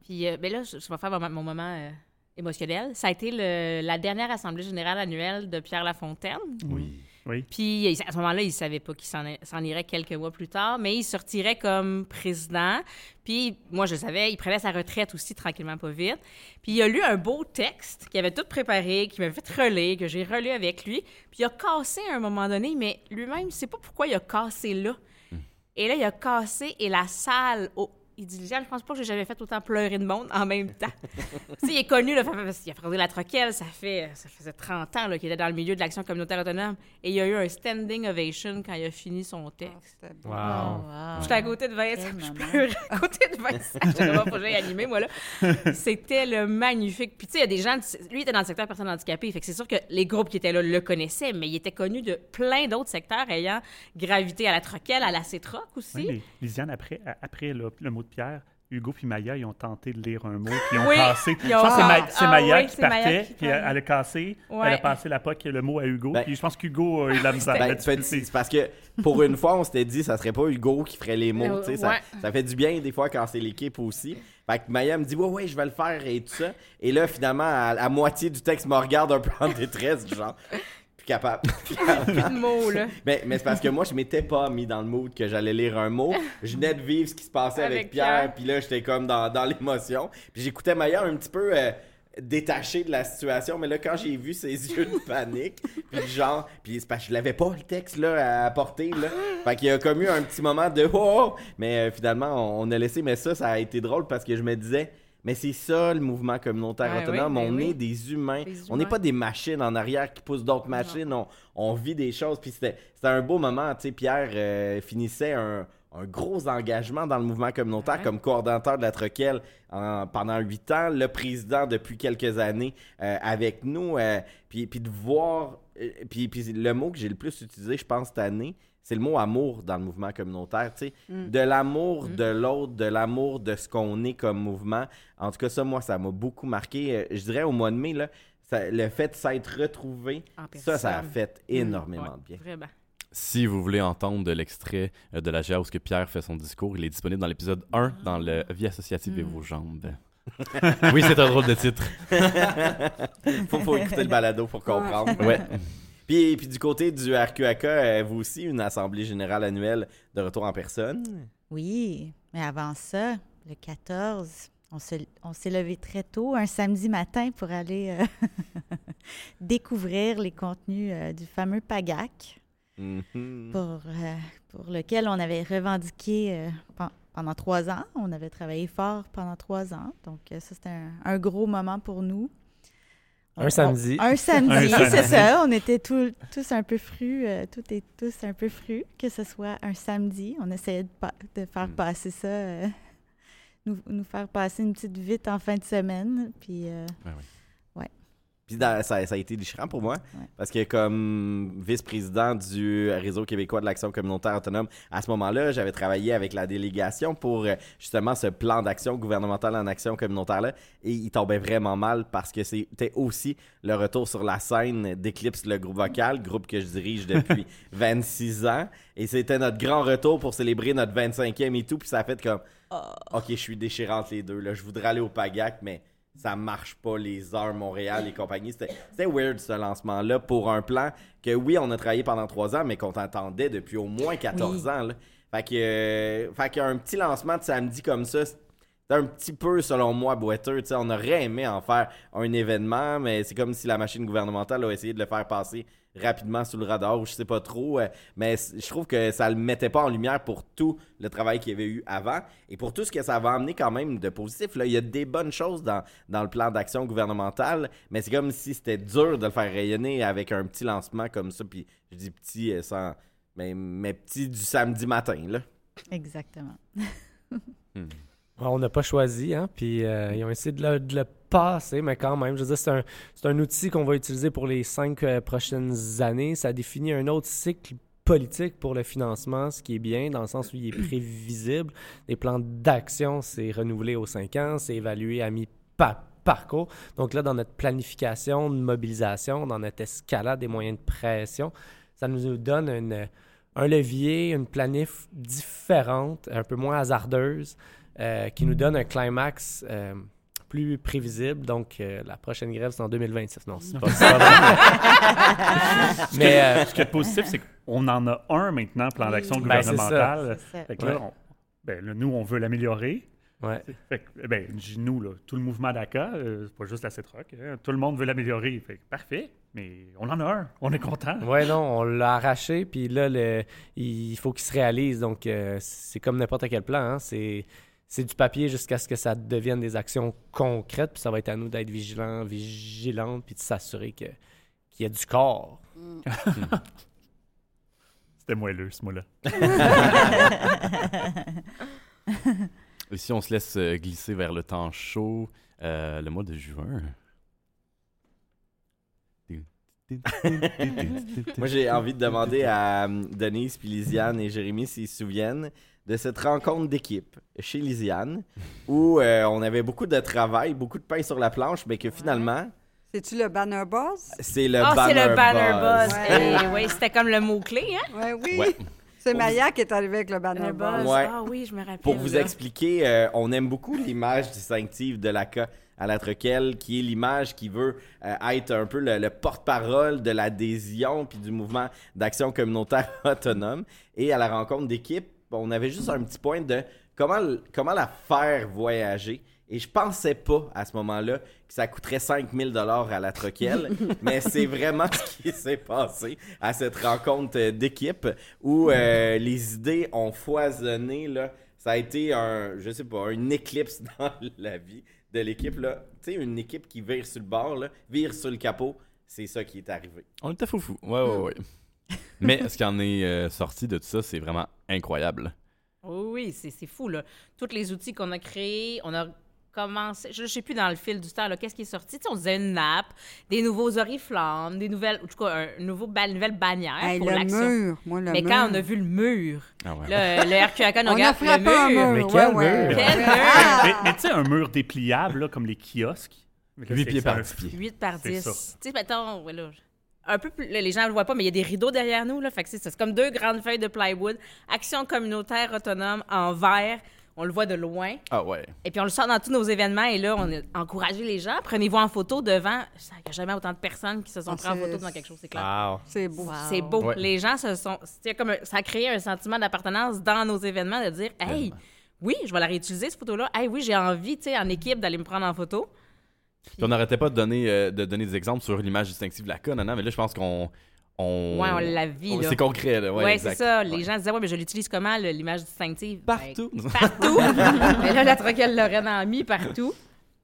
Puis euh, ben là, je, je vais faire mon, mon moment euh, émotionnel. Ça a été le- la dernière assemblée générale annuelle de Pierre Lafontaine. Oui. Oui. Puis à ce moment-là, il ne savait pas qu'il s'en irait quelques mois plus tard, mais il sortirait comme président. Puis moi, je le savais, il prenait sa retraite aussi tranquillement, pas vite. Puis il a lu un beau texte qu'il avait tout préparé, qu'il m'avait fait relire, que j'ai relu avec lui. Puis il a cassé à un moment donné, mais lui-même, il sait pas pourquoi il a cassé là. Et là, il a cassé et la salle. au- Il dit, je pense pas que j'ai jamais fait autant pleurer de monde en même temps. *laughs* tu sais, il est connu, là, parce qu'il a fondé la Troquelle, ça, fait, ça faisait 30 ans là, qu'il était dans le milieu de l'action communautaire autonome. Et il y a eu un standing ovation quand il a fini son texte. Wow. J'étais à côté de Vincent, Quel je pleurais à côté de Vincent. *laughs* Vraiment pas j'ai animé, moi, là. C'était le magnifique. Puis, tu sais, il y a des gens, lui, il était dans le secteur personnes handicapées, fait que c'est sûr que les groupes qui étaient là le connaissaient, mais il était connu de plein d'autres secteurs ayant gravité à la Troquelle, à la Cétroc aussi. Oui, Lisiane, après, après le, le mot de Pierre, Hugo puis Maya, ils ont tenté de lire un mot, puis ils ont Oui, cassé. ils Je ont- pense que c'est Ma- Ah, c'est ah Maya oui, qui Maya partait, qui puis elle, a cassé, Ouais. elle a passé la POC, le mot à Hugo, Ben- puis je pense qu'Hugo a eu la *laughs* misère. Ben, c'est- parce que pour une fois, on s'était dit ça serait pas Hugo qui ferait les mots. Euh, tu sais, ça, ça fait du bien des fois quand c'est l'équipe aussi. Fait que Maya me dit ouais ouais je vais le faire et tout ça. Et là finalement à, à moitié du texte me regarde un peu en détresse du genre *laughs* plus capable. Plus de mots, là. Mais, mais c'est parce que moi je m'étais pas mis dans le mood que j'allais lire un mot. Je venais de vivre ce qui se passait avec, Avec Pierre, Pierre. puis là j'étais comme dans, dans l'émotion. Puis j'écoutais Maya un petit peu euh, détaché de la situation, mais là quand j'ai vu ses *laughs* yeux de panique, puis genre, puis c'est parce que je l'avais pas le texte là à porter là. Fait qu'il y a comme eu un petit moment de oh, mais euh, finalement on, on a laissé mais ça ça a été drôle parce que je me disais mais c'est ça le mouvement communautaire Ouais, autonome, oui, ben on oui. est des humains. Des On n'est pas des machines en arrière qui poussent d'autres machines. On, on vit des choses. Puis c'était un beau moment. Tu sais, Pierre euh, finissait un, un gros engagement dans le mouvement communautaire Ouais. comme coordonnateur de la Troquelle en- pendant huit ans, le président depuis quelques années euh, avec nous. euh, puis, puis de voir. puis, puis le mot que j'ai le plus utilisé, je pense, cette année, c'est le mot amour dans le mouvement communautaire. tu sais. Mm. De l'amour de l'autre, de l'amour de ce qu'on est comme mouvement. En tout cas, ça, moi, ça m'a beaucoup marqué. Euh, Je dirais au mois de mai, là, ça- le fait de s'être retrouvé, ça, ça a fait énormément Ouais, de bien. Vraiment. Si vous voulez entendre de l'extrait euh, de la GA où ce que Pierre fait son discours, il est disponible dans l'épisode 1 dans le Vie associative et vos jambes. *laughs* oui, c'est un drôle de titre. *laughs* faut, faut écouter le balado pour comprendre. Ouais. *laughs* Puis, puis du côté du RQAK, euh, vous aussi, une assemblée générale annuelle de retour en personne? Oui, mais avant ça, le 14, on se- on s'est levé très tôt, un samedi matin, pour aller euh, *laughs* découvrir les contenus euh, du fameux PAGAC, Mhm. pour, euh, pour lequel on avait revendiqué euh, pen- pendant trois ans. On avait travaillé fort pendant trois ans. Donc, euh, ça, c'était un, un gros moment pour nous. Un On- samedi. Un samedi, *laughs* c'est ça. On était tous, tous un peu frus, euh, toutes et tous un peu frus, que ce soit un samedi. On essayait de, pa- de faire passer ça, euh, *laughs* nous, nous faire passer une petite vite en fin de semaine. Puis, euh, ouais. Puis dans- ça, ça a été déchirant pour moi, parce que comme vice-président du Réseau québécois de l'action communautaire autonome, à ce moment-là, j'avais travaillé avec la délégation pour euh, justement ce plan d'action gouvernementale en action communautaire-là, et il tombait vraiment mal parce que c'était aussi le retour sur la scène d'Eclipse, le groupe vocal, groupe que je dirige depuis *laughs* 26 ans, et c'était notre grand retour pour célébrer notre 25e et tout, puis ça a fait comme, ok, je suis déchirante les deux, là, je voudrais aller au PAGAC, mais ça marche pas, les heures Montréal et compagnie. C'était weird ce lancement-là pour un plan que oui, on a travaillé pendant trois ans, mais qu'on attendait depuis au moins 14 Oui. ans. Là. Fait que, euh, fait qu'un petit lancement de samedi comme ça, un petit peu, selon moi, boiteux. Tu sais, on aurait aimé en faire un événement, mais c'est comme si la machine gouvernementale a essayé de le faire passer rapidement sous le radar, ou je sais pas trop. euh, mais je trouve que ça le mettait pas en lumière pour tout le travail qu'il y avait eu avant et pour tout ce que ça va amener quand même de positif. Là, il y a des bonnes choses dans, dans le plan d'action gouvernemental, mais c'est comme si c'était dur de le faire rayonner avec un petit lancement comme ça. Puis je dis petit euh, sans. Mais, mais petit du samedi matin, là. Exactement. Ouais, *laughs* On n'a pas choisi, hein, puis euh, ils ont essayé de le, de le passer, mais quand même, je veux dire, c'est un, outil qu'on va utiliser pour les cinq euh, prochaines années. Ça définit un autre cycle politique pour le financement, ce qui est bien, dans le sens où il est prévisible. Les plans d'action, c'est renouvelé aux cinq ans, c'est évalué à mi-parcours. Donc là, dans notre planification de mobilisation, dans notre escalade des moyens de pression, ça nous donne une- un levier, une planif différente, un peu moins hasardeuse, euh, qui nous donne un climax euh, plus prévisible. Donc, euh, la prochaine grève, c'est en 2026. Non, c'est pas ça. Ce *laughs* Mais, qui est- euh, ce qui est positif, c'est qu'on en a un maintenant, plan Oui. d'action Ben, gouvernemental. C'est ça. Fait que là, Ouais. on- ben, là, nous, on veut l'améliorer. Ouais. Fait que, ben, nous, là, tout le mouvement d'ACA, euh, c'est pas juste la CETROC, hein, tout le monde veut l'améliorer. Fait que parfait, mais on en a un, on est content. Ouais, non, on l'a arraché, puis là, le, il faut qu'il se réalise. Donc, euh, c'est comme n'importe quel plan. hein. C'est, c'est du papier jusqu'à ce que ça devienne des actions concrètes, puis ça va être à nous d'être vigilants, vigilantes, puis de s'assurer que, qu'il y a du corps. *laughs* C'était moelleux, ce mot-là. Et si on se laisse euh, glisser vers le temps chaud, euh, le mois de juin? Moi, j'ai envie de demander à euh, Denise, puis Lisiane et Jérémy s'ils se souviennent de cette rencontre d'équipe chez Lisiane où euh, on avait beaucoup de travail, beaucoup de pain sur la planche, mais que finalement, C'est-tu le banner boss? c'est le Ah, c'est banner le banner buzz. buzz. Ouais. Eh oui, c'était comme le mot-clé, hein? Ouais, oui. Ouais. C'est Maya qui est arrivée avec le banner Le buzz. buzz. Ouais. Ah oui, je me rappelle. Pour vous là. expliquer, euh, on aime beaucoup l'image distinctive de l'ACA à la Troquelle, qui est l'image qui veut euh, être un peu le, le porte-parole de l'adhésion puis du mouvement d'action communautaire *laughs* autonome. Et à la rencontre d'équipe, on avait juste un petit point de comment, la faire voyager. Et je pensais pas à ce moment-là que ça coûterait 5000 dollars à la Troquelle, *laughs* mais c'est vraiment ce qui s'est passé à cette rencontre euh, d'équipe où euh, les idées ont foisonné là. Ça a été un, je sais pas, une éclipse *laughs* dans la vie de l'équipe là. Tu sais, une équipe qui vire sur le bord là, vire sur le capot, c'est ça qui est arrivé. On était foufou. Ouais, ouais, ouais. *laughs* Mais ce qui en est euh, sorti de tout ça, c'est vraiment incroyable. Oui, c'est c'est fou, là. Tous les outils qu'on a créés, on a commencé, je ne sais plus dans le fil du temps, qu'est-ce qui est sorti? On disait une nappe, des nouveaux oriflammes, des nouvelles, en tout cas, un nouveau une nouvelle bannière Hey, pour le l'action. mur, moi, le Mais mur. quand on a vu le mur, Ah ouais. le nous On a *laughs* regarde, frappé le un mur. mur. Mais quel ouais. mur? Quel mur? Ah! Mais, mais tu sais, un mur dépliable, là, comme les kiosques. Mais là, Huit c'est- pieds c'est par un- dix pieds. 8 par C'est 10. ça. Tu sais, mettons, ouais, là, un peu plus, là, les gens ne le voient pas, mais il y a des rideaux derrière nous. Là, fait que c'est comme deux grandes feuilles de plywood. Action communautaire autonome en vert. On le voit de loin. Ah ouais. Et puis on le sort dans tous nos événements. Et là, on a encouragé les gens. Prenez-vous en photo devant. Il n'y a jamais autant de personnes qui se sont Ah, prises en photo devant quelque chose. C'est clair. Wow. C'est beau. C'est beau. Ouais. Les gens se sont. c'est comme un- ça a créé un sentiment d'appartenance dans nos événements de dire Hey, oui, je vais la réutiliser, cette photo-là. Hey, oui, j'ai envie, tu sais, en équipe, d'aller me prendre en photo. Puis on n'arrêtait pas de donner, euh, de donner des exemples sur l'image distinctive de la con, non, non, mais là, je pense qu'on. On... Ouais, on la vit. C'est concret, là. Ouais, c'est ça. Les Ouais. gens disaient, ouais, mais je l'utilise comment, l'image distinctive? Partout. Ben, partout. *laughs* *laughs* mais là, la troquelle Lorraine en a mis partout.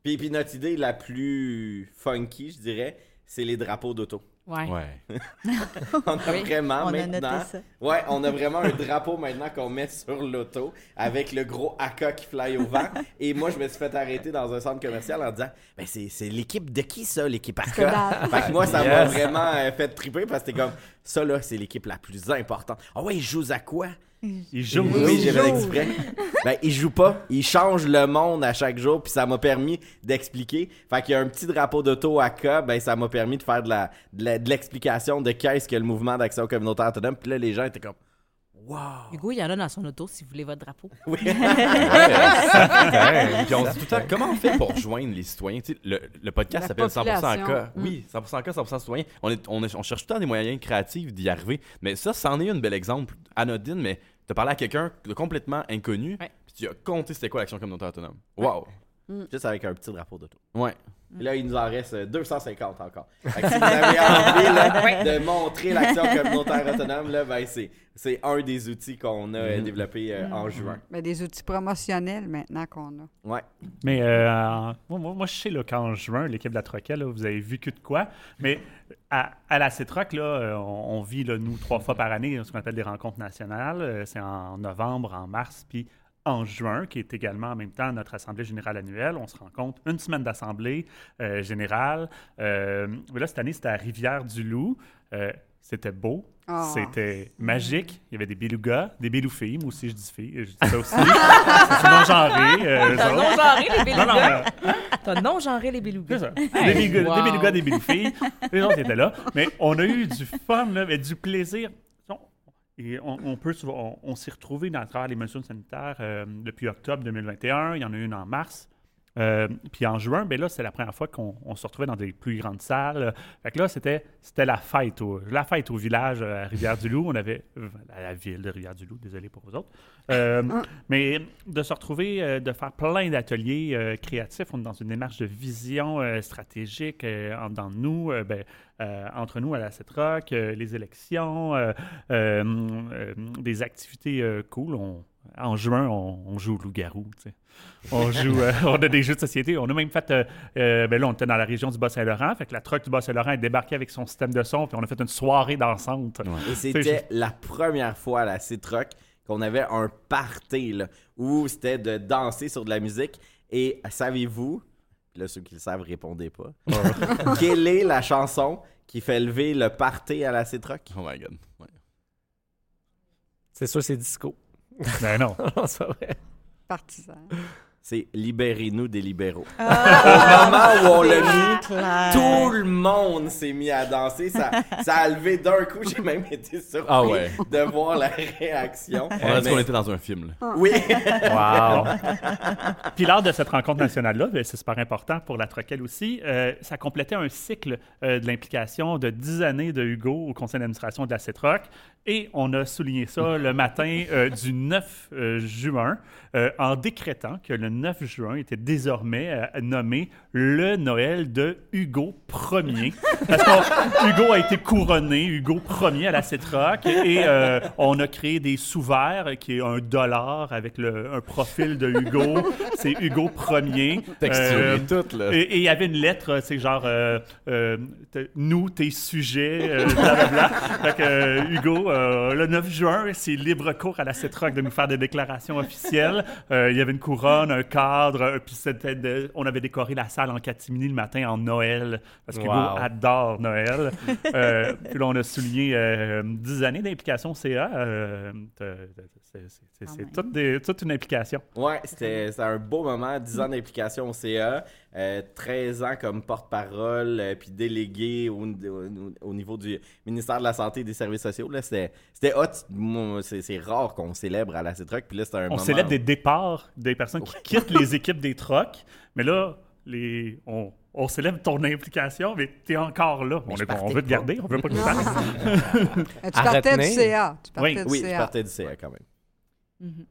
Puis, puis notre idée la plus funky, je dirais, c'est les drapeaux d'auto. Ouais. Ouais. *laughs* on a Oui. vraiment On a maintenant. noté ça. Ouais, on a vraiment un drapeau maintenant qu'on met sur l'auto avec le gros AK qui fly au vent. *laughs* Et moi, je me suis fait arrêter dans un centre commercial en disant Ben, c'est, c'est l'équipe de qui ça, l'équipe AK. *laughs* Fait que moi, ça m'a vraiment euh, fait triper parce que c'était comme ça, là, c'est l'équipe la plus importante. Ah ouais, ils jouent à quoi? Il joue. Oui, j'ai fait joue. exprès. Ben, ils jouent pas. Ils changent le monde à chaque jour, puis ça m'a permis d'expliquer. Fait qu'il y a un petit drapeau d'auto à cas, ben, ça m'a permis de faire de la, de la- de l'explication de qu'est-ce que le mouvement d'action communautaire autonome. Puis là, les gens étaient comme, wow. Hugo, il y en a dans son auto si vous voulez votre drapeau. Oui. Ouais, Puis on se dit tout le temps, comment on fait pour joindre les citoyens? Tu sais, le, le podcast s'appelle 100% population. cas. Mm. Oui, 100% cas, 100% citoyen. On, est, on, est- on cherche tout le temps des moyens créatifs d'y arriver. Mais ça, c'en est un bel exemple. Anodine, mais tu as parlé à quelqu'un de complètement inconnu, Ouais. puis tu as compté c'était quoi l'action communautaire autonome. Wow. Juste avec un petit drapeau d'auto. Ouais. Là, il nous en reste euh, 250 encore. Fait que si vous *laughs* avez envie là, de montrer l'action communautaire autonome, là, ben, c'est, c'est un des outils qu'on a euh, développé euh, en juin. Mais des outils promotionnels maintenant qu'on a. Ouais. Mais euh, moi, moi, moi, je sais là, qu'en juin, l'équipe de la Troquelle, vous avez vu que de quoi. Mais à, à la CETROC, là, euh, on, on vit, là, nous, trois fois par année, ce qu'on appelle des rencontres nationales. Euh, C'est en novembre, en mars, puis en juin, qui est également en même temps notre Assemblée générale annuelle. On se rencontre une semaine d'Assemblée euh, générale. Euh, mais là, cette année, c'était à Rivière-du-Loup. Euh, c'était beau. Ah. C'était magique. Il y avait des belugas, des beloufilles. Moi aussi, je dis filles. Je dis ça aussi. *laughs* C'est non-genré. euh, T'as autres. non-genré les Non, non, bélugas. T'as non-genré les bélugas. c'est ça. Hey, des, bélugas, wow. des bélugas, des béloufilles. Les autres étaient là. Mais on a eu du fun, là, mais du plaisir. Et on, on peut, on, on s'est retrouvés dans le travers des mesures sanitaires euh, depuis octobre 2021. Il y en a une en mars. Euh, puis en juin, ben là, c'est la première fois qu'on on se retrouvait dans des plus grandes salles. Fait que là, c'était, c'était la fête au, la fête au village euh, à Rivière-du-Loup. On avait, à la ville de Rivière-du-Loup, désolé pour vous autres. Euh, mais de se retrouver, de faire plein d'ateliers euh, créatifs, on est dans une démarche de vision stratégique en dedans de nous, ben, euh, entre nous à la CETROC, euh, les élections, euh, euh, euh, des activités euh, cool. On- en juin, on, on joue au loup-garou. On joue, euh, on a des jeux de société. On a même fait, euh, euh, ben là, on était dans la région du Bas-Saint-Laurent, fait que la troc du Bas-Saint-Laurent est débarquée avec son système de son, puis on a fait une soirée dansante. Et c'était la première fois à la Citroc qu'on avait un party là, où c'était de danser sur de la musique. Et savez-vous, là ceux qui le savent, répondez pas, *laughs* quelle est la chanson qui fait lever le party à la Citroc? Oh my god. Ouais. C'est sûr, c'est disco. Ben non. *laughs* non, c'est vrai. Partisan. C'est Libérez-nous des libéraux. Ah! Au moment où on l'a mis, clair. tout le monde s'est mis à danser. Ça, ça a levé d'un coup. J'ai même été surpris Ah ouais. de voir la réaction. On a dit qu'on était dans un film. là. Oui. Wow. Puis lors de cette rencontre nationale-là, ben, c'est super important pour la Troquelle aussi, euh, ça complétait un cycle euh, de l'implication de 10 années de Hugo au conseil d'administration de la CETROC. Et on a souligné ça le matin euh, du 9 euh, juin euh, en décrétant que le 9 juin était désormais nommé le Noël de Hugo Ier. Parce que Hugo a été couronné, Hugo Ier à la CETROC. Et on a créé des sous-verts qui est un dollar avec le, un profil de Hugo. C'est Hugo Ier. Texturé tout, là. Et il y avait une lettre, c'est genre nous, tes sujets, blablabla. fait que Hugo euh, le 9 juin, c'est libre cours à la CETROC de nous faire des déclarations officielles. *laughs* Euh, il y avait une couronne, un cadre, euh, puis c'était de- on avait décoré la salle en catimini le matin en Noël, parce que Hugo Wow. adore Noël. *laughs* Euh, puis là, on a souligné euh, 10 années d'implication CA. euh, c'est- c'est toute, une implication. Ouais, c'était c'était un beau moment, 10 ans d'implication au CA, euh, 13 ans comme porte-parole, euh, puis délégué au, au- au niveau du ministère de la Santé et des Services sociaux. là, C'était c'était hot. C'est c'est rare qu'on célèbre à la CETROC, puis là, c'était un On moment... célèbre des départs des personnes qui quittent les *laughs* équipes des trocs, mais là, les, on, on célèbre ton implication, mais tu es encore là. On, est- veut te garder, on veut pas que tu partes. *laughs* tu partais du CA. Tu partais Oui, du oui, je CA. partais du CA quand même. Mhm.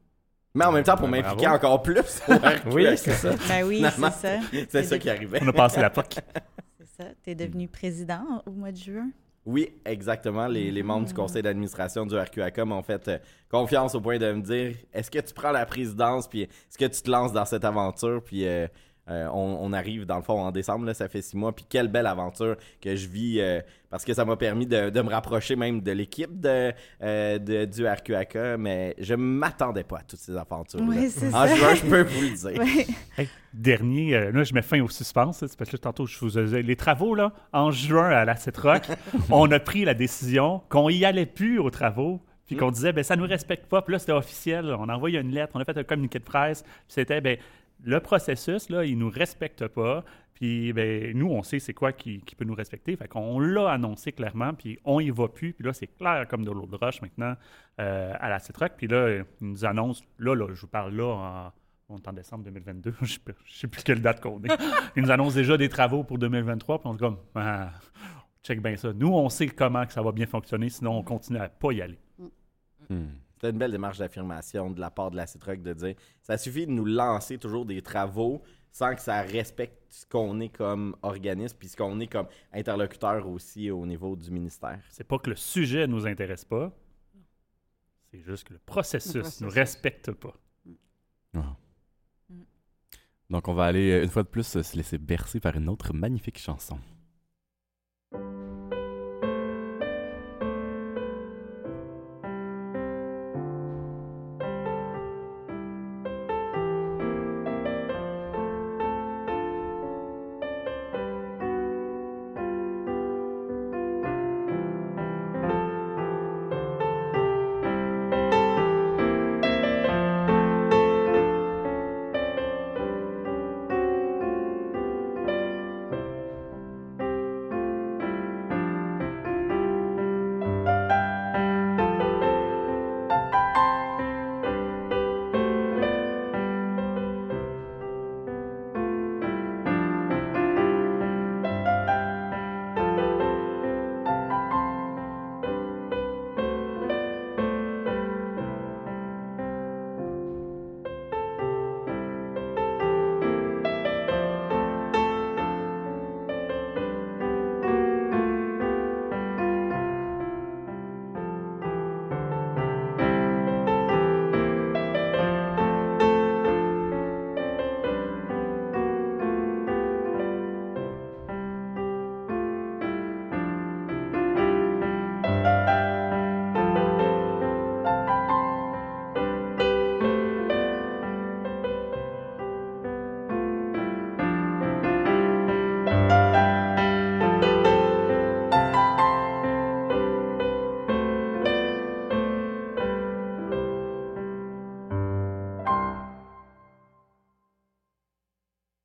Mais en même temps, pour Ben, m'impliquer bravo. encore plus *laughs* Oui, c'est ça. Ben oui, finalement, c'est ça. *laughs* C'est C'est ça qui arrivait. On a passé la POC. *laughs* C'est ça. Tu es devenu président au mois de juin. Oui, exactement. Les, les membres du conseil d'administration du RQAC m'ont fait euh, confiance au point de me dire est-ce que tu prends la présidence, puis est-ce que tu te lances dans cette aventure, puis euh, euh, on, on arrive dans le fond en décembre, là, ça fait six mois, puis quelle belle aventure que je vis, euh, parce que ça m'a permis de, de me rapprocher même de l'équipe de, euh, de- du RQAC, mais je m'attendais pas à toutes ces aventures. Oui, c'est en ça. juin, je peux vous le dire. *laughs* Oui. Hey, dernier, euh, là, je mets fin au suspense. C'est parce que là, tantôt, je vous disais, les travaux, là, en juin à la CETROC, *laughs* on a pris la décision qu'on y allait plus aux travaux, puis qu'on disait, ben ça nous respecte pas. Puis là, c'était officiel. On a envoyé une lettre, on a fait un communiqué de presse. Puis c'était, ben le processus, là, il nous respecte pas. Puis, ben, nous, on sait c'est quoi qui, peut nous respecter. Fait qu'on l'a annoncé clairement, puis on y va plus. Puis là, c'est clair comme de l'eau de roche maintenant euh, à la CETROC. Puis là, ils nous annoncent, là, là, je vous parle là en, on est en décembre 2022, *laughs* je je sais plus quelle date qu'on est. Ils nous annoncent déjà des travaux pour 2023, puis on est comme, ah, check bien ça. Nous, on sait comment que ça va bien fonctionner, sinon on continue à pas y aller. C'était une belle démarche d'affirmation de la part de la CITROC de dire ça suffit de nous lancer toujours des travaux sans que ça respecte ce qu'on est comme organisme puis ce qu'on est comme interlocuteur aussi au niveau du ministère. C'est pas que le sujet nous intéresse pas, c'est juste que le processus ne nous respecte pas. Ah. Donc, on va aller, euh, une fois de plus, se laisser bercer par une autre magnifique chanson.